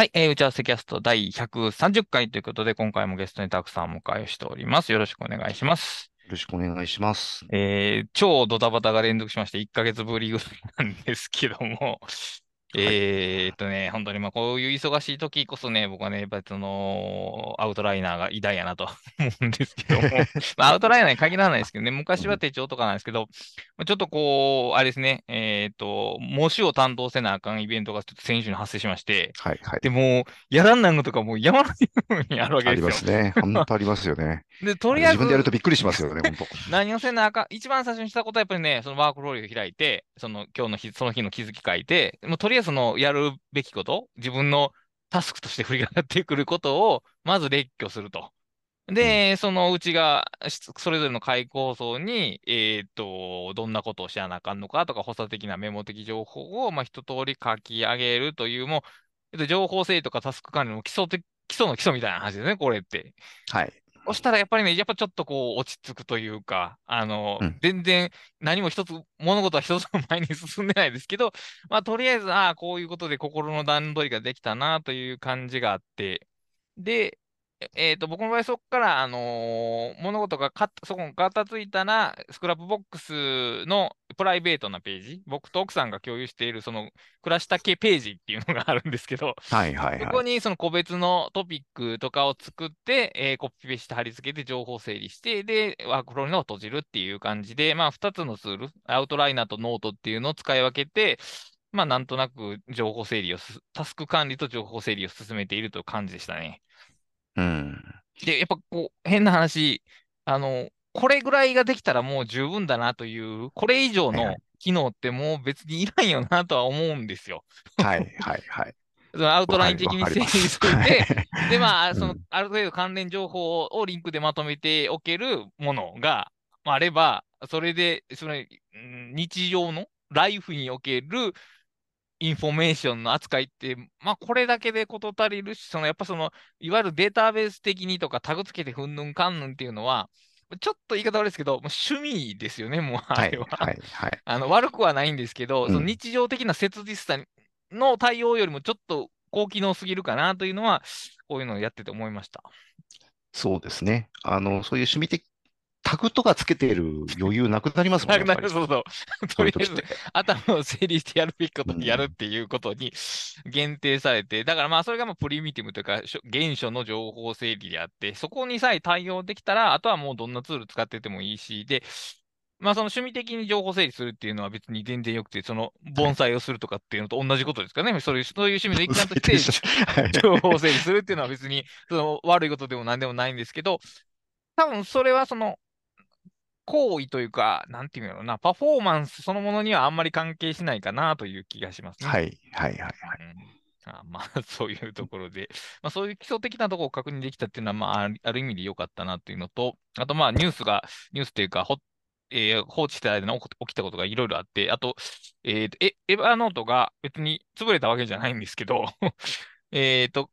はい、えー、打ち合わせキャスト第130回ということで、今回もゲストにたくさんお迎えしております。よろしくお願いします。よろしくお願いします。えー、超ドタバタが連続しまして、1ヶ月ぶりぐらいなんですけども、えーっとね、本当にまあこういう忙しい時こそね、僕はね、やっぱりその、アウトライナーが偉大やなと 思うんですけども、まあ、アウトライナーに限らないですけどね、昔は手帳とかなんですけど、ちょっとこう、あれですね、えーっと、模試を担当せなあかんイベントがちょっと先週に発生しまして、はいはい。でも、やらんなんのとかもう山のようにあるわけですよ。ありますね。本当ありますよね。で、とりあえず。自分でやるとびっくりしますよね、本当。何をせなあかん、一番最初にしたことはやっぱりね、そのワークロールを開いて、その今日の日、その日の気づき書いて、もうとりあえずそのやるべきこと、自分のタスクとして振り返ってくることを、まず列挙すると。で、うん、そのうちが、それぞれの開構想に、えっ、と、どんなことをしなあかんのかとか、補佐的なメモ的情報を、まあ、一通り書き上げるという、もう、情報整理とかタスク管理の基礎的、基礎の基礎みたいな話ですね、これって。はい。そしたらやっぱりね、やっぱちょっとこう落ち着くというか、あの、うん、全然何も一つ、物事は一つも前に進んでないですけど、まあとりあえず、ああ、こういうことで心の段取りができたなという感じがあって、で、えっ、ー、と、僕の場合、そこから、あのー、物事がかそこにガタついたら、スクラップボックスのプライベートなページ、僕と奥さんが共有している、その、暮らした系ページっていうのがあるんですけど、はいはいはい。そこにその個別のトピックとかを作って、えー、コピペして貼り付けて情報整理して、で、ワークフローにを閉じるっていう感じで、まあ、2つのツール、アウトライナーとノートっていうのを使い分けて、まあ、なんとなく情報整理を、タスク管理と情報整理を進めているという感じでしたね。うん。で、やっぱこう、変な話、あの、これぐらいができたらもう十分だなという、これ以上の機能ってもう別にいらんよなとは思うんですよ。はいはいはい。アウトライン的に整理してて、で、まあ、その、ある程度関連情報をリンクでまとめておけるものがあれば、それで、その、日常のライフにおけるインフォメーションの扱いって、まあ、これだけで事足りるし、そのやっぱその、いわゆるデータベース的にとかタグつけてふんぬんかんぬんっていうのは、ちょっと言い方悪いですけど、もう趣味ですよね、もうあれは。はい、はい、あの悪くはないんですけど、うん、その日常的な切実さの対応よりもちょっと高機能すぎるかなというのは、こういうのをやってて思いました。そうですね。あの、そういう趣味的タグとかつけてる余裕なくなりますもんね。なくなる、そうそう。とりあえず、頭を整理してやるべきことにやるっていうことに限定されて、だからまあ、それがまあプリミティブというか、原初の情報整理であって、そこにさえ対応できたら、あとはもうどんなツール使っててもいいし、で、まあ、その趣味的に情報整理するっていうのは別に全然よくて、その盆栽をするとかっていうのと同じことですかね。そういうそういう趣味の一環として 情報整理するっていうのは別にその悪いことでも何でもないんですけど、多分それはその行為というか、なんていうのな、パフォーマンスそのものにはあんまり関係しないかなという気がしますね。はい、はい、はい、はい。あまあ、そういうところで、まあ、そういう基礎的なところを確認できたっていうのは、まあ、ある意味で良かったなっていうのと、あと、まあ、ニュースが、ニュースっていうか、ほえー、放置してた間に起きたことがいろいろあって、あと、えー、エエヴァノートが別に潰れたわけじゃないんですけど、えっと、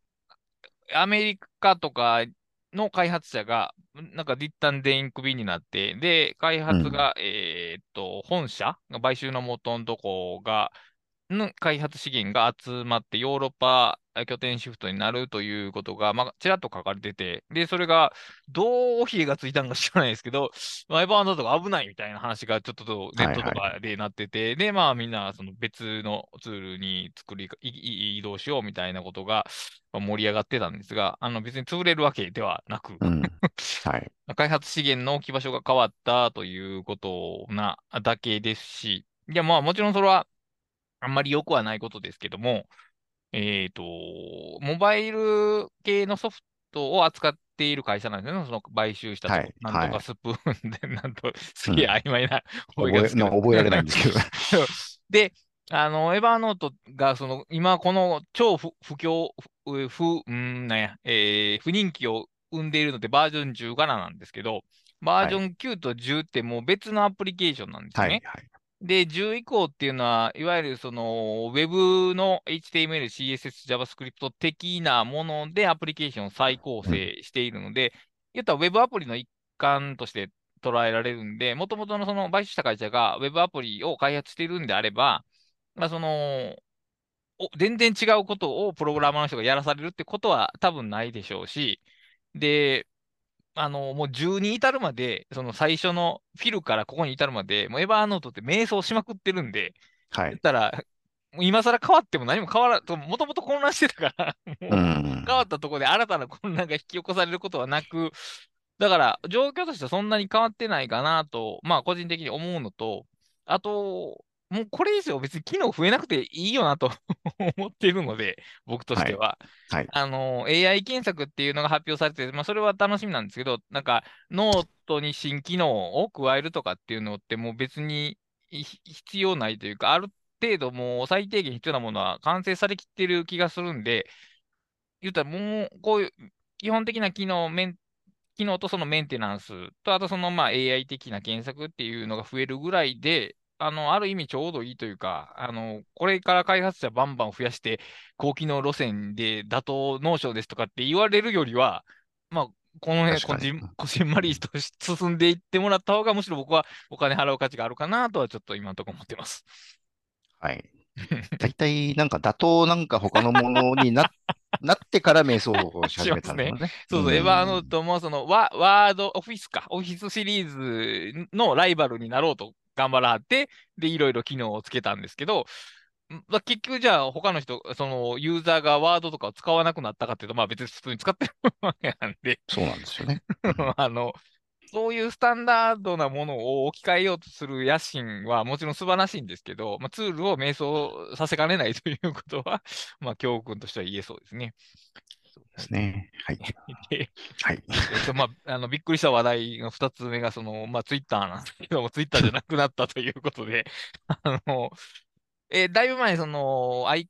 アメリカとかの開発者が、なんか一旦全員クビになって、で、開発が、うん、えっと、本社、買収の元のとこが、の開発資源が集まってヨーロッパ拠点シフトになるということが、まあ、ちらっと書かれてて、で、それが、どう火がついたんか知らないですけど、まあ、エヴァーノートが危ないみたいな話がちょっとネットとかでなってて、はいはい、で、まあ、みんなその別のツールに作り、移動しようみたいなことが盛り上がってたんですが、あの別に潰れるわけではなく、うん、はい、開発資源の置き場所が変わったということなだけですし、いや、まあ、もちろんそれは、あんまり良くはないことですけども、えっ、ー、と、モバイル系のソフトを扱っている会社なんですね。その買収したと、はい、なんとかスプーンで、なんと、すげえ曖昧な、覚え覚えられないんですけど。で、あの、エヴァーノートが、その、今、この超不不況、不、不、んなんや、えー、不人気を生んでいるので、バージョン17なんですけど、バージョン9と10ってもう別のアプリケーションなんですね。はいはい、で、10以降っていうのは、いわゆるその Web の HTML、CSS、JavaScript 的なものでアプリケーションを再構成しているので、言ったら Web アプリの一環として捉えられるんで、もともとのその買収した会社が Web アプリを開発しているんであれば、まあ、そのお全然違うことをプログラマーの人がやらされるってことは多分ないでしょうし、で、あの、もう10に至るまで、その最初のフィルからここに至るまで、もうエヴァーノートって迷走しまくってるんで、はい。言ったら、もう今更変わっても何も変わらん、もともと混乱してたから、変わったところで新たな混乱が引き起こされることはなく、だから状況としてはそんなに変わってないかなと、まあ個人的に思うのと、あと、もうこれ以上別に機能増えなくていいよなと 思っているので、僕としては。はい。あの、AI 検索っていうのが発表されてて、まあ、それは楽しみなんですけど、なんか、ノートに新機能を加えるとかっていうのって、もう別にい必要ないというか、ある程度もう最低限必要なものは完成されきってる気がするんで、言ったらもう、こういう基本的な機能、メン機能とそのメンテナンスと、あとそのまあ AI 的な検索っていうのが増えるぐらいで、あの、ある意味ちょうどいいというか、あの、これから開発者バンバン増やして、高機能路線で打倒農場ですとかって言われるよりは、まあ、この辺、こじん、こじんまりとし進んでいってもらった方が、むしろ僕はお金払う価値があるかなとは、ちょっと今のところ思ってます。はい。大体、なんか、打倒なんか他のものにな なってから瞑想をし始めたんだよね。そうそう、んエヴァーノートも、そのワ、ワード、オフィスか、オフィスシリーズのライバルになろうと頑張らはって、で、いろいろ機能をつけたんですけど、んまあ、結局じゃあ他の人、そのユーザーがワードとかを使わなくなったかっていうと、まあ別に普通に使ってるわけなんで、そうなんですよね。うんあの、そういうスタンダードなものを置き換えようとする野心はもちろん素晴らしいんですけど、まあ、ツールを迷走させかねないということは、まあ教訓としては言えそうですね。ですね。はい。で はい。えっと、まあ、あの、びっくりした話題の二つ目が、その、まあ、ツイッターなんですけども、ツイッターじゃなくなったということで、あの、えーだいぶ前に、その、アイ、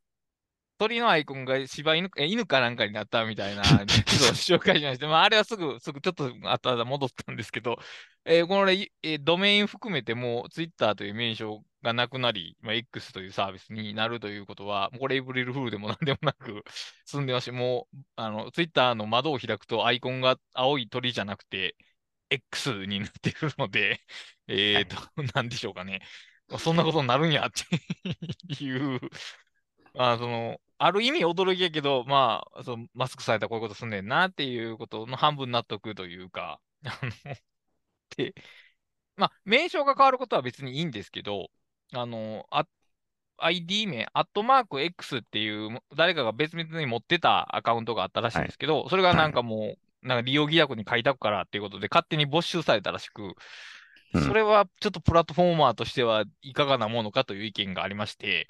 鳥のアイコンが柴犬、え、犬かなんかになったみたいな、ちょっと紹介しまして、まあ、あれはすぐ、すぐ、ちょっと後々戻ったんですけど、えーこのね、えードメイン含めても、ツイッターという名称がなくなり、まあ、X というサービスになるということは、もうこれエイブリルフールでもなんでもなく 進んでますし、もう、あの、ツイッターの窓を開くとアイコンが青い鳥じゃなくて、X になってくるので、えっと、なんでしょうかね。まあそんなことになるんやっていう、まあ、その、ある意味驚きやけど、まあ、そのマスクされたらこういうことすんねんなっていうことの半分納得というか、あの、で、まあ、名称が変わることは別にいいんですけど、あの、あ ID 名、アットマーク X っていう、誰かが別々に持ってたアカウントがあったらしいんですけど、それがなんかもう、なんか利用規約に書いたくからっていうことで、勝手に没収されたらしく、うんそれはちょっとプラットフォーマーとしてはいかがなものかという意見がありまして、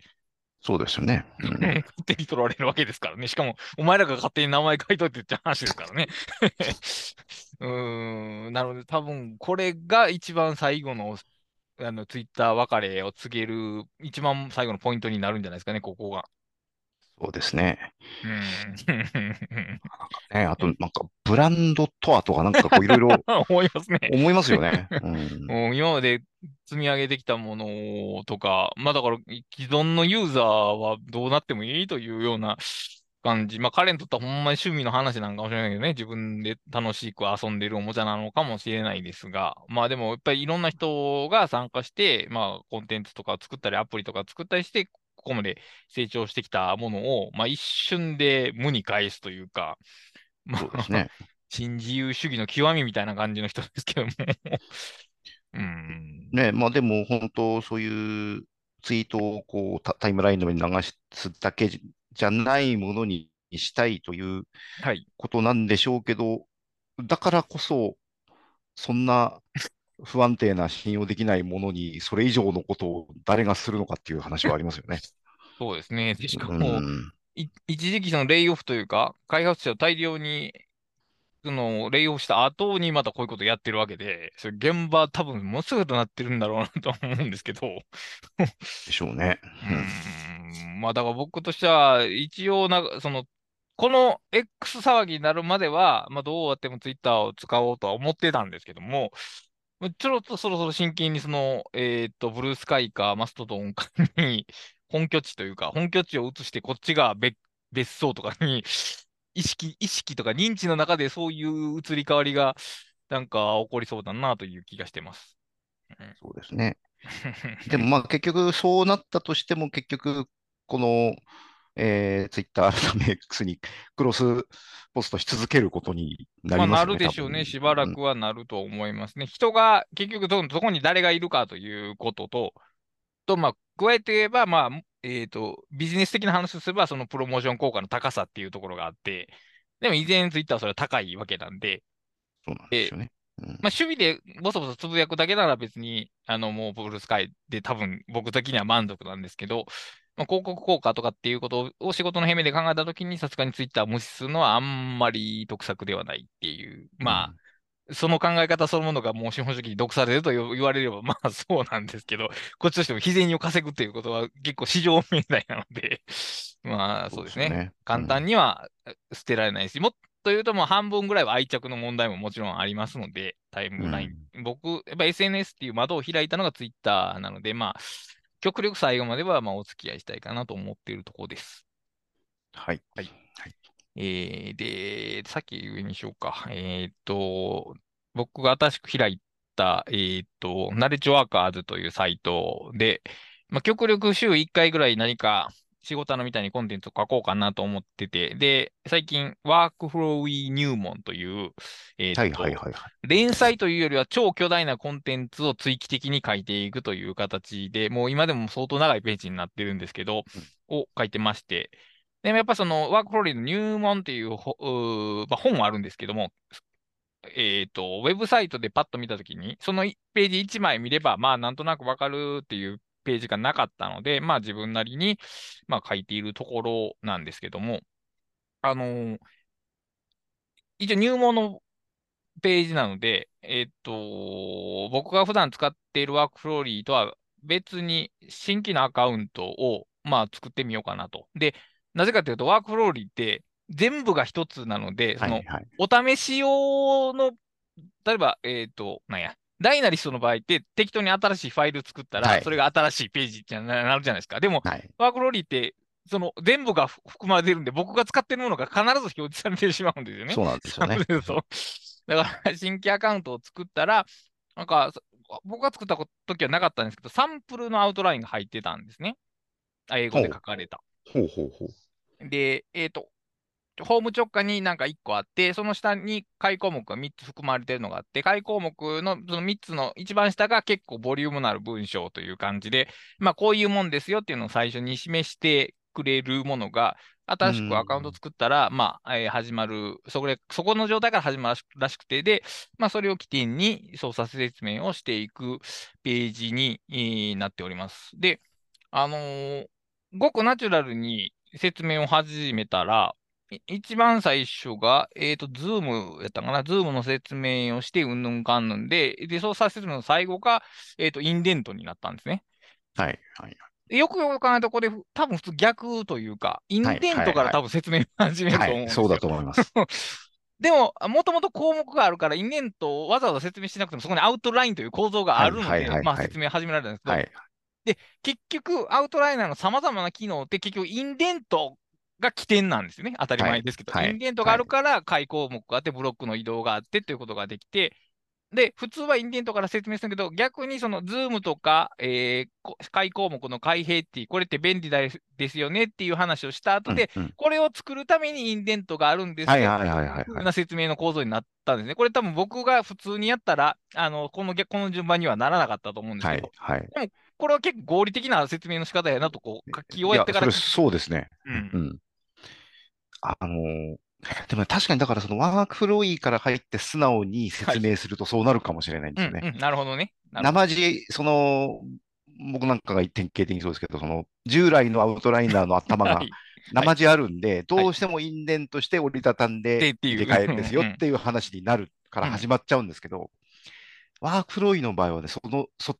そうですよね。うん勝 手に取られるわけですからね。しかも、お前らが勝手に名前書いといてって話ですからね。うーん、なので多分これが一番最後の、あの、ツイッター別れを告げる一番最後のポイントになるんじゃないですかね、ここが。そうですね。うーん。ね、あと、なんか、ブランドとはとか、なんかこう、いろいろ 思いますね。思いますよね。うん もう今まで積み上げてきたものとか、まあだから既存のユーザーはどうなってもいいというような感じ。まあ彼にとってはほんまに趣味の話なんかもしれないけどね、自分で楽しく遊んでるおもちゃなのかもしれないですが、まあでもやっぱりいろんな人が参加して、まあコンテンツとか作ったりアプリとか作ったりして、ここまで成長してきたものを、まあ一瞬で無に返すというか、まそうですね。新自由主義の極みみたいな感じの人ですけども。うん。ね、まあでも本当そういうツイートをこうタタイムラインの上に流すだけじじゃないものにしたいというはい。ことなんでしょうけど、だからこそ、そんな不安定な信用できないものにそれ以上のことを誰がするのかっていう話はありますよね。そうですね。でしかうも、ん、い一時期そのレイオフというか、開発者を大量に、その、レイオフした後にまたこういうことやってるわけで、それ現場多分ものすごいことになってるんだろうなと思うんですけど、でしょうね。うーん、まあだから僕としては、一応な、その、この X 騒ぎになるまでは、まあどうやっても Twitter を使おうとは思ってたんですけども、ちょろっとそろそろ真剣にその、えっと、ブルースカイかマストドンかに本拠地というか、本拠地を移してこっちが別、別荘とかに意識、意識とか認知の中でそういう移り変わりがなんか起こりそうだなという気がしてます。そうですね。でもまあ結局そうなったとしても結局このえー、ツイッター改め X にクロスポストし続けることになまあ、なりますよね。るでしょうね。しばらくはなると思いますね。人が結局ど、どこに誰がいるかということと、と、まあ、加えて言えば、まあ、えっと、ビジネス的な話をすれば、そのプロモーション効果の高さっていうところがあって、でも以前ツイッターはそれは高いわけなんで、そうなんですよね。うんまあ、守備でボソボソつぶやくだけなら別に、あの、もうブルースカイで多分僕的には満足なんですけど、まあ、広告効果とかっていうことを仕事の辺で考えたときに、さすがにツイッターを無視するのはあんまり得策ではないっていう、まあ、その考え方そのものがもう資本主義に毒されると言言われれば、まあ そうなんですけど、こっちとしても日銭を稼ぐっていうことは結構市場命題なので、まあそうですね。ね簡単には捨てられないし、もっと言うともう半分ぐらいは愛着の問題ももちろんありますので、タイムライン。僕、やっぱ SNS っていう窓を開いたのが Twitter なので、まあ、極力最後まではまあお付き合いしたいかなと思っているところです。はい。はいえー、で、さっき上にしようか。えーっと、僕が新しく開いた、えーっと、ナレッジワーカーズというサイトで、まあ、極力週1回ぐらい何か仕事のみたいにコンテンツを書こうかなと思ってて、で、最近、ワークフローウィー入門という、えーっと、はいはいはいはい。連載というよりは超巨大なコンテンツを追記的に書いていくという形で、もう今でも相当長いページになってるんですけど、を書いてまして、でもやっぱそのワークフローリーの入門っていうまあ、本はあるんですけども、えっと、ウェブサイトでパッと見たときに、そのページ1枚見れば、まあなんとなくわかるっていうページがなかったので、まあ自分なりに、まあ書いているところなんですけども、あのー一応入門のページなので、えっと、僕が普段使っているワークフローリーとは別に新規のアカウントを、まあ、作ってみようかなと。で、なぜかというと、ワークフローリーって全部が一つなので、その。お試し用の、例えば、えっと、なんや、ダイナリストの場合って適当に新しいファイル作ったら、はいそれが新しいページにななるじゃないですか。でも、はい。ワークフローリーって、その全部が含まれてるんで、僕が使ってるものが必ず表示されてしまうんですよね。そうなんですよね。だから、新規アカウントを作ったら、なんか、そ僕が作った時はなかったんですけど、サンプルのアウトラインが入ってたんですね。あ英語で書かれた。ほうほうほう。で、えっ、と、ホーム直下になんか1個あって、その下に解項目が3つ含まれてるのがあって、解項目のその3つの一番下が結構ボリュームのある文章という感じで、まあこういうもんですよっていうのを最初に示してくれるものが、新しくアカウント作ったら、まあ、えー始まる、そこで、そこの状態から始まるらしくて、で、まあそれを起点に操作説明をしていくページに、えーなっております。で、あのーごくナチュラルに説明を始めたら、い一番最初が、えっと、ズームやったかな、ズームの説明をして、うんぬんかんぬんで、で、操作説明の最後が、えっと、インデントになったんですね。はいはい。でよくよく考えたとこれ、多分普通逆というか、インデントから多分説明を始めると思う。そうだと思います。でも、もともと項目があるから、インデントをわざわざ説明しなくても、そこにアウトラインという構造があるのではいはいはいは、いまあ説明始められたんですけど、はい。結局、アウトライナーの様々な機能って結局インデントが起点なんですよね。当たり前ですけど。はいはいインデントがあるから、下位項目があって、ブロックの移動があってということができて、で、普通はインデントから説明するけど、逆にそのズームとか、えーこ下位項目の開閉っていう、これって便利だですよねっていう話をした後で、うんうんこれを作るためにインデントがあるんですよはいはいはいはいはいな説明の構造になったんですね。これ多分僕が普通にやったら、あの、この逆、この順番にはならなかったと思うんですはいけど、はい。これは結構合理的な説明の仕方やなと、こう、書き終えてからいや、それそうですね。うんうん。あのーでも確かにだからそのワークフローイーから入って素直に説明するとそうなるかもしれないんですよね。うんうん、なるほどね。生地、その、僕なんかが典型的にそうですけど、その従来のアウトライナーの頭が はい生地あるんで、どうしてもインデントして折りたたんで入れ替えるんですようんうんっていう話になるから始まっちゃうんですけど、WorkFlowy の場合はね、その、そ、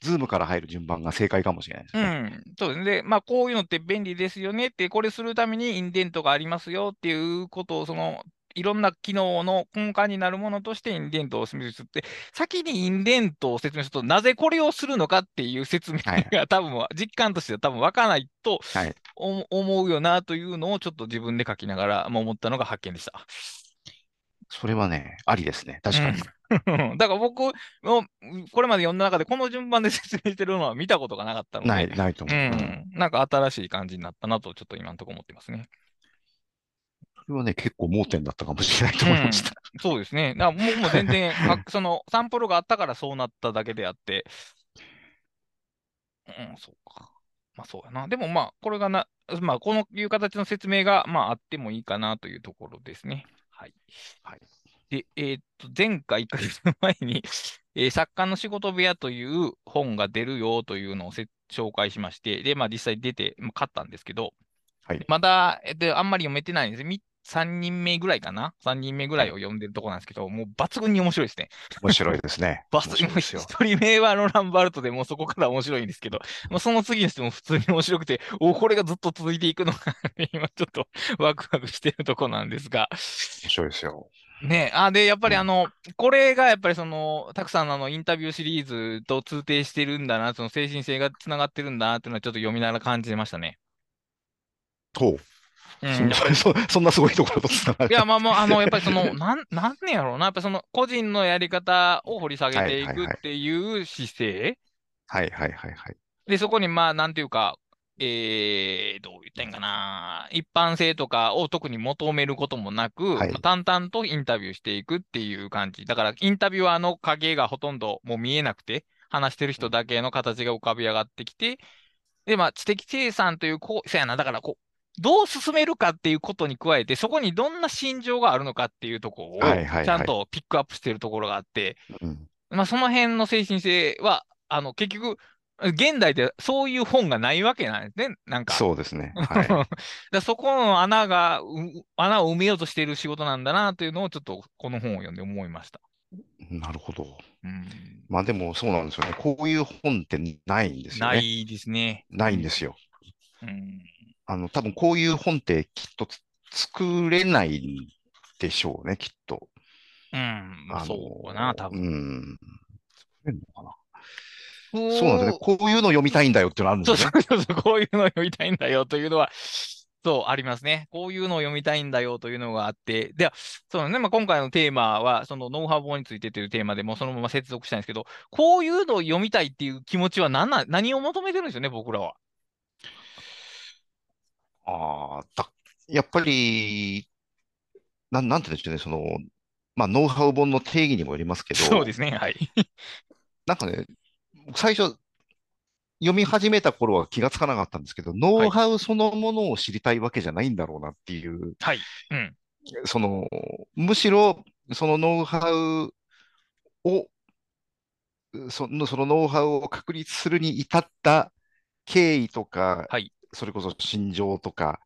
ズームから入る順番が正解かもしれないですうね。ん、そうですね。でまあ、こういうのって便利ですよねって、これするためにインデントがありますよっていうことを、その、いろんな機能の根幹になるものとしてインデントを示すって、先にインデントを説明すると、なぜこれをするのかっていう説明はいが多分、実感としては多分湧かないとはい。思思うよなというのをちょっと自分で書きながらまあ思ったのが発見でした。それはね、ありですね。確かに。うん。だから僕も、これまで読んだ中でこの順番で説明してるのは見たことがなかったので、ない、ないとう思う。うん。ん。なんか新しい感じになったなと、ちょっと今のところ思ってますね。それはね、結構盲点だったかもしれないとうん。思いました。そうですね。だからもう、もう全然、かそのサンプルがあったからそうなっただけであって、うん、そうか。まあそうやな。でもまあ、これがな、まあ、このいう形の説明が、まあ、あってもいいかなというところですね。はい。はい。で、えーっと、前回1ヶ月前に えー作家の仕事部屋という本が出るよというのをせ紹介しまして、で、まあ実際出て、まあ、買ったんですけど、はい。まだ、えっと、あんまり読めてないんです。み3人目ぐらいかな ?3 人目ぐらいをはい。読んでるところなんですけど、もう抜群に面白いですね。面白いですね。バス、面もう白いですよ。一人目はロランバルトでもうそこから面白いんですけど、まあ、その次の人も普通に面白くて、おこれがずっと続いていくのか今ちょっとワクワクしてるとこなんですが。面白いですよ。ねあ、で、やっぱうん。りあの、これがやっぱりその、たくさんのあのインタビューシリーズと通底してるんだな、その精神性がつながってるんだなっていうのはちょっと読みながら感じましたね。と、うん、そ そ、そんなすごいところとつながる。いや、まあまあ、あの、やっぱりその、なん、なんねやろうな。やっぱりその、個人のやり方を掘り下げはいてい。くっていう姿勢。はいはいはいはい。で、そこに、まあ、なんていうか、えー、どう言ったんかな。一般性とかを特に求めることもなく、まあ、はい。淡々とインタビューしていくっていう感じ。だから、インタビュアーの影がほとんどもう見えなくて、話してる人だけの形が浮かび上がってきて、で、まあ、知的生産という、こう、そやな、だからこう、どう進めるかっていうことに加えて、そこにどんな心情があるのかっていうところはを、ちゃん。とピックアップしているところがあって、うん。まあ、その辺の精神性は、あの、結局、現代でそういう本がないわけなんですね。なんか。そうですね。はい。らそこの穴が、う穴を埋めようとしている仕事なんだなというのをちょっとこの本を読んで思いました。なるほど。うん。まあでもそうなんですよね。こういう本ってないんですよね。ないですね。うん。ないんですよ。うん。あの、多分こういう本ってきっとつ作れないんでしょうね、きっと。うん。まあ、そうかな、多う分。ん。作れるのかな。そうなんですよね。こういうの読みたいんだよっていうのあるんですね。そうそうそう、こういうのを読みたいんだよというのは、そう、ありますね。こういうのを読みたいんだよというのがあって、では、そうね、まあ、今回のテーマは、そのノウハウ本についてというテーマでもうそのまま接続したいんですけど、こういうのを読みたいっていう気持ちは何な、何を求めてるんですよね、僕らは。ああ、だ、やっぱり、なん、なんて言うんでしょうね。その、まあ、ノウハウ本の定義にもよりますけど、そうですね、はい。なんかね、最初読み始めた頃は気がつかなかったんですけど、ノはい。ウハウそのものを知りたいわけじゃないんだろうなっていう、はい。うん。その、むしろ、そのノウハウを、その、そのノウハウを確立するに至った経緯とか、はい。それこそ心情とか、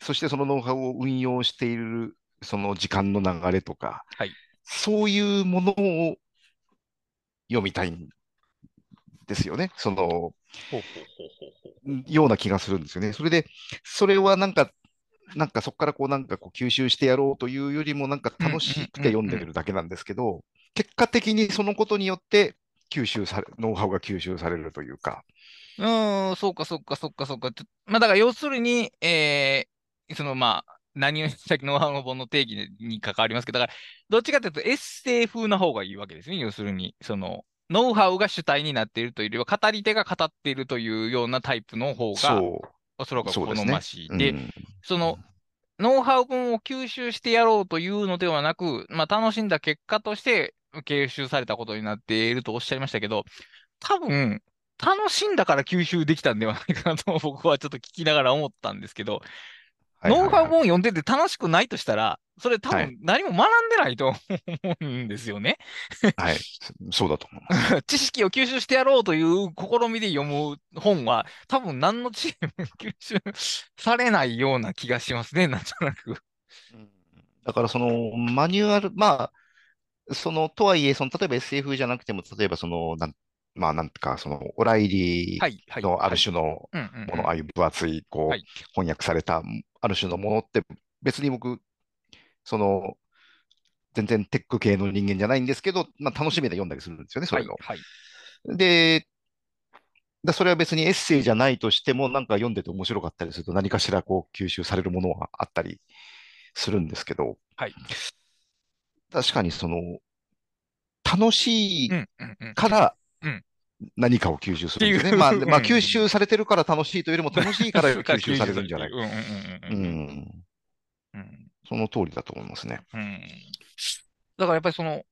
そしてそのノウハウを運用しているその時間の流れとか、はい。そういうものを読みたいんですよね。その。ような気がするんですよね。それで、それはなんか、なんかそこからこうなんかこう吸収してやろうというよりもなんかうん楽しくうんて読んで。るだけなんですけど、結果的にそのことによって吸収され、ノウハウが吸収されるというか、うーん、そうか、そうか、そうか、そうか。ちょまあ、だから要するに、えー、そのまあ、何を、さっきのノウハウ本の定義に関わりますけど、だから、どっちかというとエッセイ風な方がいいわけですね。要するに、その、ノウハウが主体になっているというよりは、語り手が語っているというようなタイプの方が、そおそらく好ま。しい。で、うん。その、ノウハウ本を吸収してやろうというのではなく、まあ、楽しんだ結果として吸収されたことになっているとおっしゃいましたけど、多分、楽しんだから吸収できたんではないかなと僕はちょっと聞きながら思ったんですけど、ノウハウはいはいはい。本読んでて楽しくないとしたら、それ多はい。分何も学んでないと思うんですよね。はい。そ うだと思います。知識を吸収してやろうという試みで読む本は、多分何の知識も吸収されないような気がしますね、なんとなく。うんだからそのマニュアル、まあ、その、とはいえ、その、例えば SF じゃなくても、例えばその、なん、まあ、なんか、その、オライリーのあるはい。種のもの、あうん。あいう分厚い、こう、はい、翻訳された、ある種のものって、別に僕、その、全然テック系の人間じゃないんですけど、まあ、楽しみで読んだりするんですよね、そうはい、いうの。はい。で、だそれは別にエッセイじゃないとしても、なんか読んでて面白かったりすると、何かしらこう吸収されるものはあったりするんですけど、はい確かにその、楽しいうん、うん、うん。からうん何かを吸収するんですよね。まあ、まあ、うん吸収されてるから楽しいというよりも楽しいから吸収されるんじゃないか。その通りだと思いますね。うんだからやっぱりその、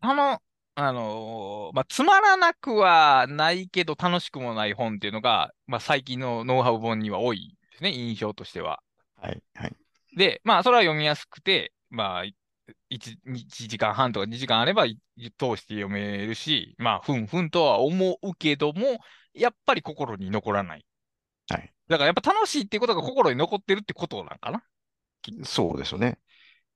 あの、あのーまあ、つまらなくはないけど楽しくもない本っていうのが、まあ、最近のノウハウ本には多いですね、印象としては。はい。はい。で、まあ、それは読みやすくて、まあ、1, 1時間半とか2時間あればい通して読めるし、まあ、ふんふんとは思うけども、やっぱり心に残らない。はい。だからやっぱ楽しいっていうことが心に残ってるってことなんかな。そうですよね。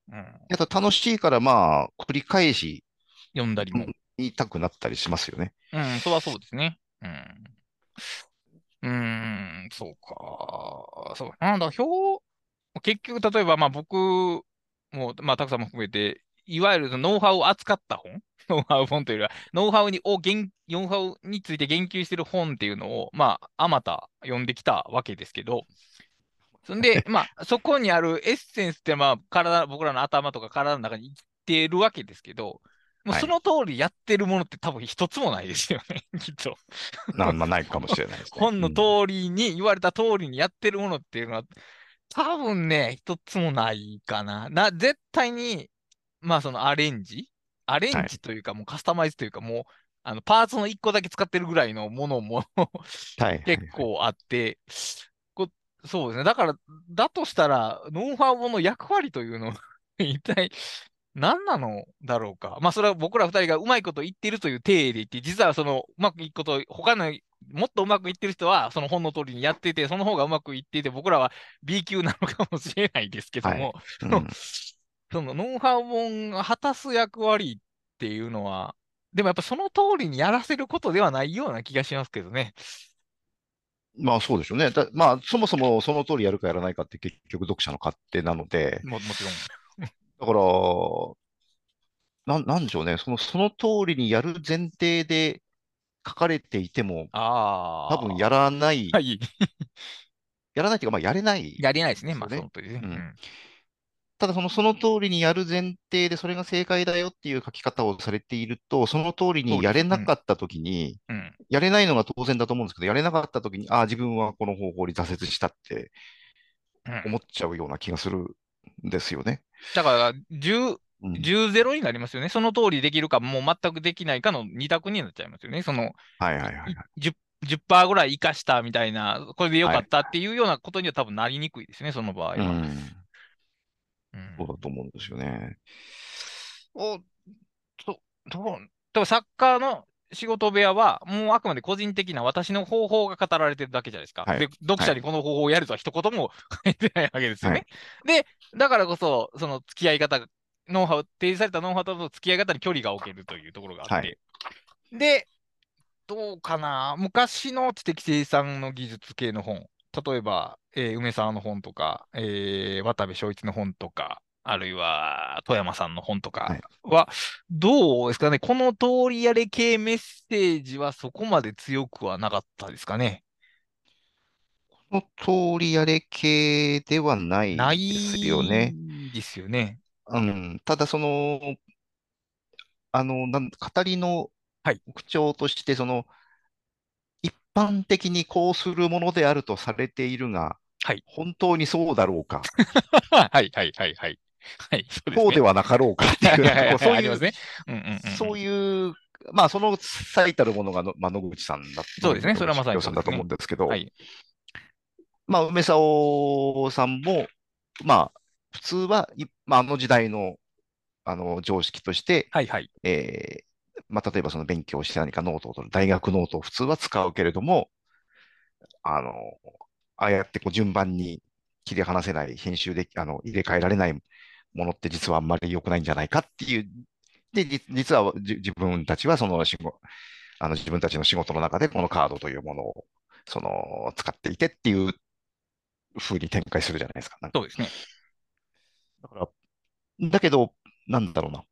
うん。やっぱ楽しいから、まあ、繰り返し読んだりも。言いたくなったりしますよね。うん、それはそうですね。うん。うーん、そうか。そう。なんだ、表、結局、例えば、まあ僕も、まあ、たくさんも含めて、いわゆるノウハウを扱った本？ノウハウ本というよりは、ノウハウにを言、ノウハウについて言及してる本っていうのを、まあ、あまた読んできたわけですけど、そんで、まあ、そこにあるエッセンスって、まあ、体、僕らの頭とか体の中に生きてるわけですけど、もうはいその通りやってるものって多分一つもないですよね、きっと。なまあ、ないかもしれないですね。本のうん通りに、言われた通りにやってるものっていうのは、多分ね、一つもないかな。な、絶対に、まあそのアレンジ？アレンジというか、もうカスタマイズというか、もう、あの、パーツの一個だけ使ってるぐらいのものもはい。結構あって、こそうですね。だから、だとしたら、ノウハウ本の役割というのは 一体何なのだろうか。まあ、それは僕ら二人がうまいこと言ってるという体で言って、実はその、うまくいくこと、他の、もっとうまくいってる人は、その本の通りにやってて、その方がうまくいっていて、僕らは B 級なのかもしれないですけども、うん そのノウハウ本が果たす役割っていうのは、でもやっぱその通りにやらせることではないような気がしますけどね。まあそうでしょうね。だまあそもそもその通りやるかやらないかって結局読者の勝手なので、ももちろん。だから、なん、なんでしょうね。その、その通りにやる前提で書かれていても。多分やらない、はい。やらないっていうか、まあやれない。やれないですね。まあ、そうねその通りですね。うんうんただその、その通りにやる前提でそれが正解だよっていう書き方をされていると、その通りにやれなかったときに、うん。やれないのが当然だと思うんですけど、やれなかったときに、ああ、自分はこの方法に挫折したってうん思っちゃうような気がするんですよね。だから、10、うん10ゼロになりますよね。その通りできるか、もう全くできないかの2択になっちゃいますよね。その、はいはいはいはい。10、10%ぐらい生かしたみたいな、これでよかったっていうようなことには多分なりにくいですね、その場合は。うん、うんそうだと思うんですよね。お、そ、どう、サッカーの仕事部屋は、もうあくまで個人的な私の方法が語られてるだけじゃないですか。はいで、読者にこの方法をやるとは一言も 書いてないわけですよね。で、だからこそ、その付き合い方、ノウハウ、提示されたノウハウとの付き合い方に距離が置けるというところがあって。はいで、どうかな、昔の知的生産の技術系の本、例えば、えー梅沢の本とか、えー渡部正一の本とか、あるいは富山さんの本とかは、どうですかね、この通りやれ系メッセージはそこまで強くはなかったですかね。この通りやれ系ではないですよね。ですよね。うん、ただその、あの、なん語りのはい口調として、その、一般的にこうするものであるとされているが、はい。本当にそうだろうか、はいはいはいはい。はい、そうですね。そうではなかろうか？っていう、はいはいはい。そういう、ありますね。うんうんうんうん。そういう、まあ、その最たるものがの、まあ、野口さんだそうですね。それはまさに野口さんだと思うんですけど、はい。まあ、梅棹さんも、まあ、普通は、いまあ、あの時代の、あの、常識として、はいはい。えーまあ、例えばその勉強して何かノートを取る、大学ノートを普通は使うけれども、あの、ああやってこう順番に切り離せない、編集で、あの、入れ替えられないものって実はあんまり良くないんじゃないかっていう。で、じ実はじ自分たちはその仕事、あの自分たちの仕事の中でこのカードというものを、その、使っていてっていう風に展開するじゃないですかそうですね。だから、だけど、なんだろうな。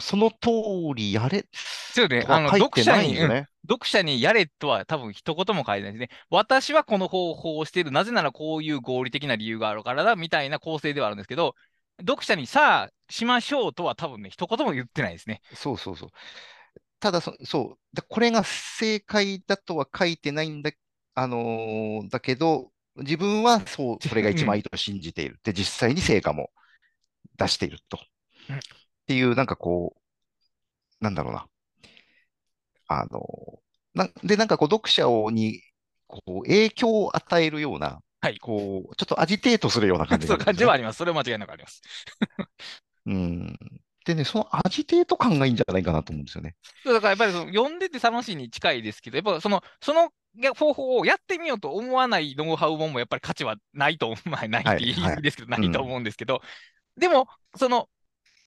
その通りやれそうね。とあの、読者に、うん。読者にやれとは多分一言も書いてないですね。私はこの方法をしている。なぜならこういう合理的な理由があるからだ、みたいな構成ではあるんですけど、読者にさあしましょうとは多分ね、一言も言ってないですね。そうそうそう。ただそ、そう。だこれが正解だとは書いてないんだ、あのーだけど、自分はそう、それが一番いいと信じている。で、実際に成果も出していると。うんっていう、なんかこう、なんだろうな。あのーな、で、なんかこう、読者をに、こう、影響を与えるような、はいこう、ちょっとアジテートするような感じそう感じはあります。それは間違いなくあります。うん。でね、そのアジテート感がいいんじゃないかなと思うんですよね。そうだからやっぱりその読んでて楽しいに近いですけど、やっぱその、その方法をやってみようと思わないノウハウ本もやっぱり価値はないと思う、まあないって言いですけど、はいないと思うんですけど、でも、その、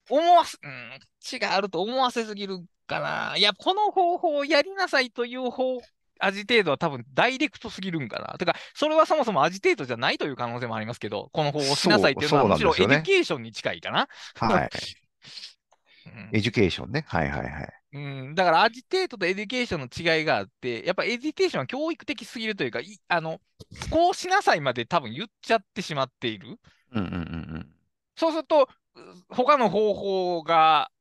思わす、うん、違うと思わせすぎるかな。いや、この方法をやりなさいという方、アジテートは多分ダイレクトすぎるんかな。てか、それはそもそもアジテートじゃないという可能性もありますけど、この方法をしなさいっていうのはそうむしろエデュケーションに近いかな。はい。うんエデュケーションね。はいはいはい。うん、だからアジテートとエデュケーションの違いがあって、やっぱエデュケーションは教育的すぎるというか、いあの、こうしなさいまで多分言っちゃってしまっている。うんうんうんそうすると、う他の方法が、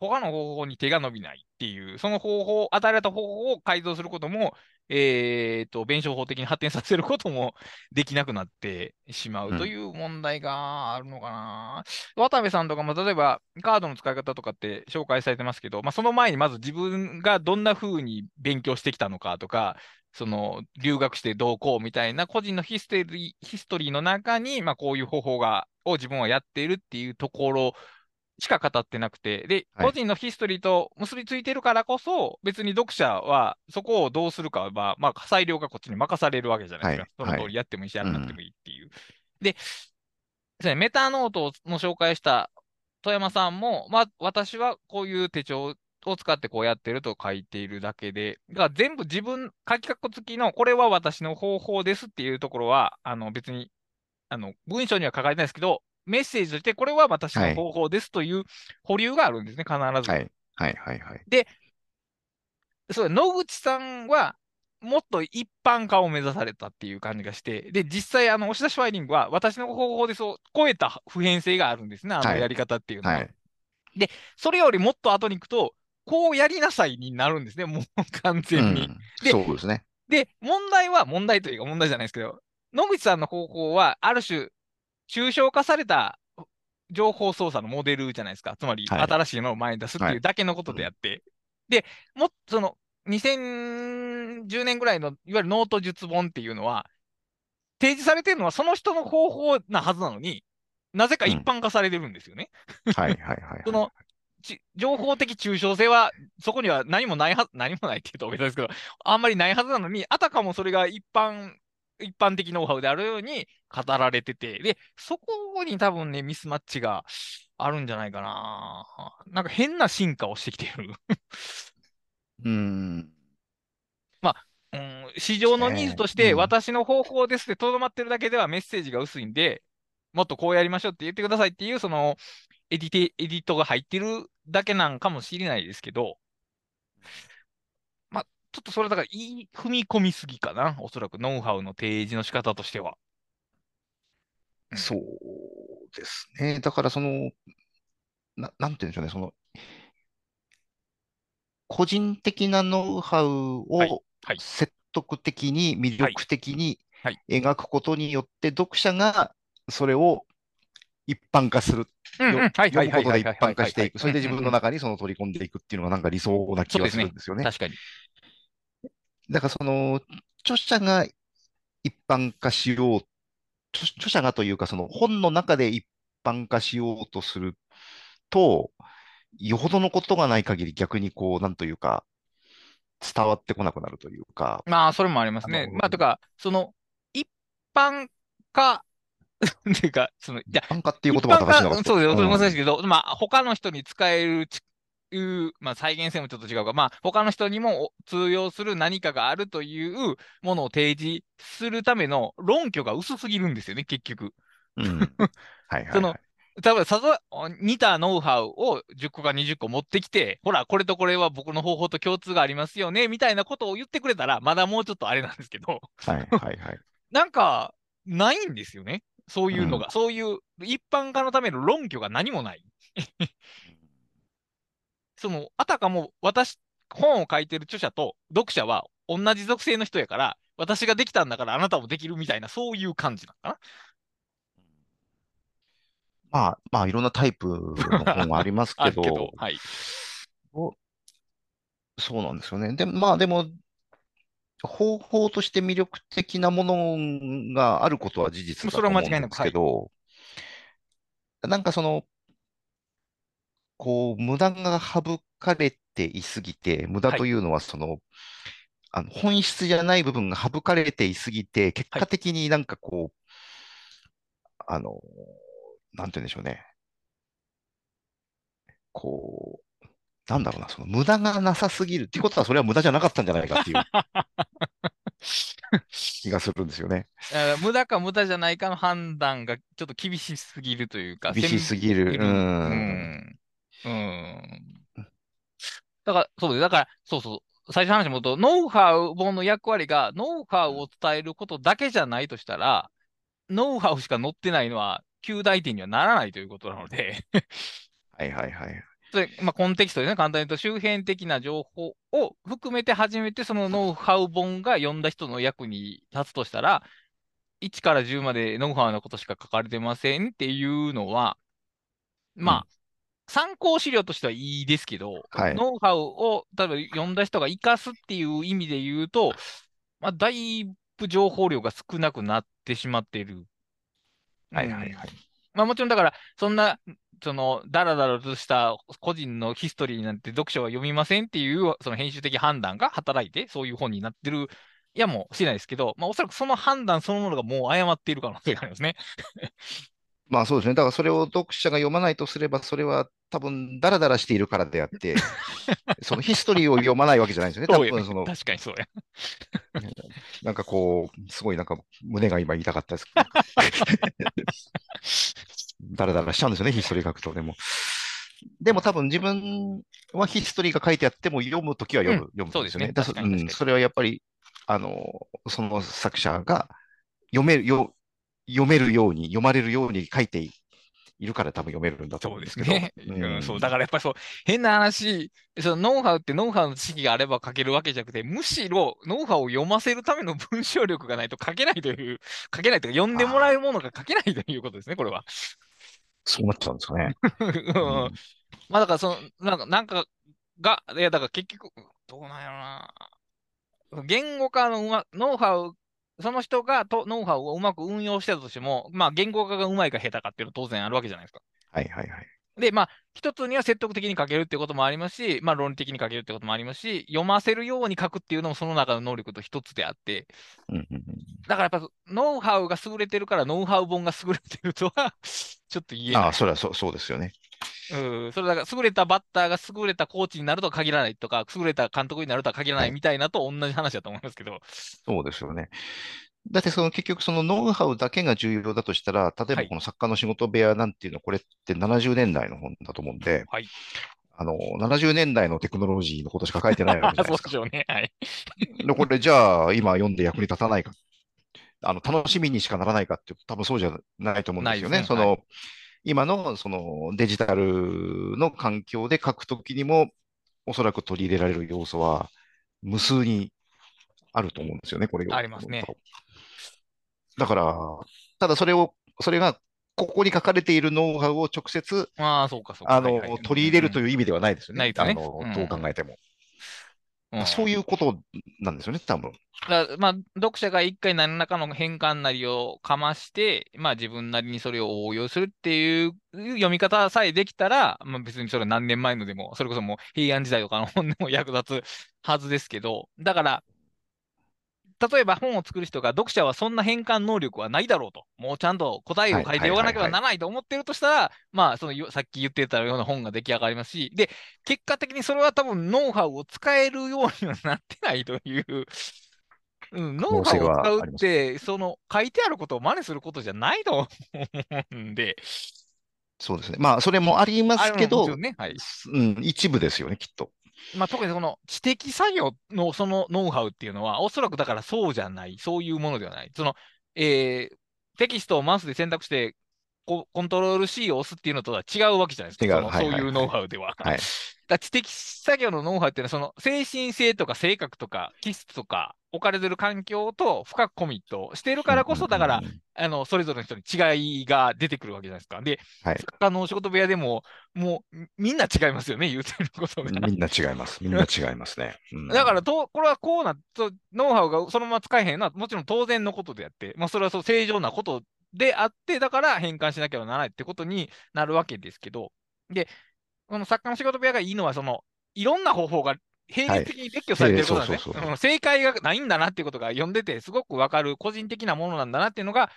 他の方法に手が伸びないっていう、その方法、与えられた方法を改造することも、えーと、弁証法的に発展させることも できなくなってしまうという問題があるのかな。渡部さんとかも、例えばカードの使い方とかって紹介されてますけど、まあ、その前にまず自分がどんな風に勉強してきたのかとか、その留学してどうこうみたいな個人のヒストリーヒストリーの中に、まあ、こういう方法がを自分はやっているっていうところしか語ってなくて、で、はい。個人のヒストリーと結びついてるからこそ、別に読者はそこをどうするかは、まあ、まあ、裁量がこっちに任されるわけじゃないですか。はい。その通りやってもいいし、やらなくてもいいっていう。で、ですね。メタノートの紹介した富山さんも、まあ、私はこういう手帳を使ってこうやってると書いているだけで、だから全部自分、書き括弧付きの、これは私の方法ですっていうところは、あの別にあの文章には書かれてないですけど、メッセージとして、これは私の方法ですという保留があるんですね、必ず。はい。はいはいはい。そう野口さんは、もっと一般化を目指されたっていう感じがして、で、実際、あの、押し出しファイリングは、私の方法でそう、超えた普遍性があるんですね、あのはいやり方っていうのは。はい。それよりもっと後に行くと、こうやりなさいになるんですね、もう完う全に。ん。でそうですね。で、問題は、問題というか問題じゃないですけど、野口さんの方法は、ある種、抽象化された情報操作のモデルじゃないですか。つまり、はい新しいのを前に出すっていうだけのことであって。で、もっとその、2010年ぐらいの、いわゆるノート術本っていうのは、提示されてるのはその人の方法なはずなのに、なぜか一般化されてるんですよね。はいはいはい。その、ち情報的抽象性は、そこには何もないはず、何もないって言うと大げさですけど、あんまりないはずなのに、あたかもそれが一般、一般的ノウハウであるように語られてて、で、そこに多分ね、ミスマッチがあるんじゃないかな。なんか変な進化をしてきている。うん。うん、市場のニーズとして、うん私の方法ですってとどまってるだけではメッセージが薄いんで、もっとこうやりましょうって言ってくださいっていう、そのエディテ、エディットが入ってるだけなんかもしれないですけど、まあ、ちょっとそれだから、いい踏み込みすぎかな、おそらくノウハウの提示の仕方としては。うんそうですね。だからその、な、なんて言うんでしょうね。その、個人的なノウハウはいをはい説得的に魅力的にはい描くことによって、読者がそれを一般化する。よむことで一般化していく。それで自分の中にその取り込んでいくっていうのがなんか理想な気がするんですよね。確かに。だからその、著者が一般化しよう、著著者がというか、その本の中で一般化しようとすると、よほどのことがない限り逆にこう、なんというか、伝わってこなくなるというか、まあ、それもありますねあ。のまあ、とか、その、一般化っていうか、その、いや、一般化っていう言葉は正しいのかそうです、うん難しいけど、まあ、他の人に使えるちいう、まあ、再現性もちょっと違うが、まあ、他の人にも通用する何かがあるというものを提示するための論拠が薄すぎるんですよね、結局。うん。はいはい、そのはい。例えば、さぞ似たノウハウを10個か20個持ってきて、ほら、これとこれは僕の方法と共通がありますよね、みたいなことを言ってくれたら、まだもうちょっとあれなんですけど、はいはいはい。なんか、ないんですよね。そういうのが、そういう一般化のための論拠が何もない。その、あたかも私、本を書いてる著者と読者は同じ属性の人やから、私ができたんだからあなたもできるみたいな、そういう感じなのかまあ、まあ、いろんなタイプの本はありますけど、るけど、はい。おそうなんですよね。で、まあでも、方法として魅力的なものがあることは事実だそれはと思うんです間違いなくけど、なんかその、こう、無駄が省かれていすぎて、無駄はいというのはその、あの本質じゃない部分が省かれていすぎて、結果的になんかこう、あの、なんて言うんでしょうね。こう、なんだろうな、その無駄がなさすぎるっていうことは、それは無駄じゃなかったんじゃないかっていう 気がするんですよね。無駄か無駄じゃないかの判断がちょっと厳しすぎるというか、厳しすぎる。う。うんん。うん。だから、そうです。だから、そうそう。最初の話に戻ると、ノウハウ本の役割が、ノウハウを伝えることだけじゃないとしたら、ノウハウしか載ってないのは、旧大点にはならないということなので、はいはいはい。まあ、コンテキストですね。簡単に言うと、周辺的な情報を含めて初めて、そのノウハウ本が読んだ人の役に立つとしたら、1から10までノウハウのことしか書かれてませんっていうのは、まあ、参考資料としてはいいですけど、はいノウハウを、例えば読んだ人が活かすっていう意味で言うと、まあ、だいぶ情報量が少なくなってしまっている。はいはいはいうん。まあもちろんだから、そんな、その、だらだらとした個人のヒストリーなんて読者は読みませんっていう、その編集的判断が働いて、そういう本になってるやもしれないですけど、まあおそらくその判断そのものがもう誤っている可能性がありますね。まあそうですね。だからそれを読者が読まないとすれば、それは多分ダラダラしているからであって、そのヒストリーを読まないわけじゃないんですよね。多分その、確かにそうや。なんかこう、すごいなんか胸が今痛かったです。ダラダラしちゃうんですよね、ヒストリー書くと。でも、でも多分自分はヒストリーが書いてあっても読むときは読む、うん読むんですよね。そうですねうん、それはやっぱり、あの、その作者が読めるよ、読めるように、読まれるように書いているから多分読めるんだと思うんですけど。ね。うん、そう。だからやっぱりそう、変な話、そのノウハウってノウハウの知識があれば書けるわけじゃなくて、むしろノウハウを読ませるための文章力がないと書けないという、書けないというか、読んでもらえるものが書けないということですね、これは。そうなっちゃうんですかね。うんまあだからその、なんか、なんかが、いやだから結局、どうなんやろな。言語化のうま、ノウハウ、その人がとノウハウをうまく運用してたとしても、まあ言語化がうまいか下手かっていうのは当然あるわけじゃないですか。はいはいはい。で、まあ、一つには説得的に書けるってこともありますし、まあ、論理的に書けるってこともありますし、読ませるように書くっていうのもその中の能力と一つであって、うんうんうんだからやっぱノウハウが優れてるからノウハウ本が優れてるとは ちょっと言えない。ああ、それはそうそうですよね。うん、それだから優れたバッターが優れたコーチになるとは限らないとか、優れた監督になるとは限らないみたいなと同じ話だと思いますけど、そうですよね。だってその結局そのノウハウだけが重要だとしたら、例えはいばこの作家の仕事部屋なんていうの、これって70年代の本だと思うんで、はいあの、70年代のテクノロジーのことしか書いてないわけじゃないですか そうでし。ょうね。はい。で、これじゃあ今読んで役に立たないか。あの、楽しみにしかならないかって多分そうじゃないと思うんですよね。ねその、今のそのデジタルの環境で書くときにも、おそらく取り入れられる要素は無数にあると思うんですよね、これありますね。だから、ただそれを、それが、ここに書かれているノウハウを直接、まあ、そうか、そうか。あの、はいはい取り入れるという意味ではないですよね。ないですねあの、うんどう考えても。うんそういうことなんですよね、多分。だまあ、読者が一回何らかの変換なりをかまして、まあ自分なりにそれを応用するっていう読み方さえできたら、まあ別にそれは何年前のでも、それこそもう平安時代とかの本でも 役立つはずですけど、だから、例えば本を作る人が読者はそんな変換能力はないだろうと。もうちゃんと答えを書いておかなければならないと思ってるとしたら、まあそのよさっき言ってたような本が出来上がりますし、で、結果的にそれは多分ノウハウを使えるようにはなってないという、うん、ノウハウを使うって、その書いてあることを真似することじゃないと思うんで、そうですね。まあ、それもありますけど、はい。うん、一部ですよね、きっと。まあ、特にその知的作業のそのノウハウっていうのは、おそらくだからそうじゃない、そういうものではない。その、えーテキストをマウスで選択して、こコントロール C を押すっていうのとは違うわけじゃないですか。そのはいはいはいそういうノウハウでは。はい。だ知的作業のノウハウっていうのは、その精神性とか性格とか気質とか置かれてる環境と深くコミットしてるからこそ、だからあの、それぞれの人に違いが出てくるわけじゃないですか。で、はい作家のお仕事部屋でも、もうみみんな違いますよね、言うてることが。みんな違います。みんな違いますね。うんだからと、これはこうなと、ノウハウがそのまま使えへんのは、もちろん当然のことであって、まあ、それはそう正常なことであって、だから変換しなきゃならないってことになるわけですけど、で、この作家の仕事部屋がいいのは、その、いろんな方法が並列的に列挙されてることなんですね。正解がないんだなっていうことが読んでて、すごくわかる、個人的なものなんだなっていうのが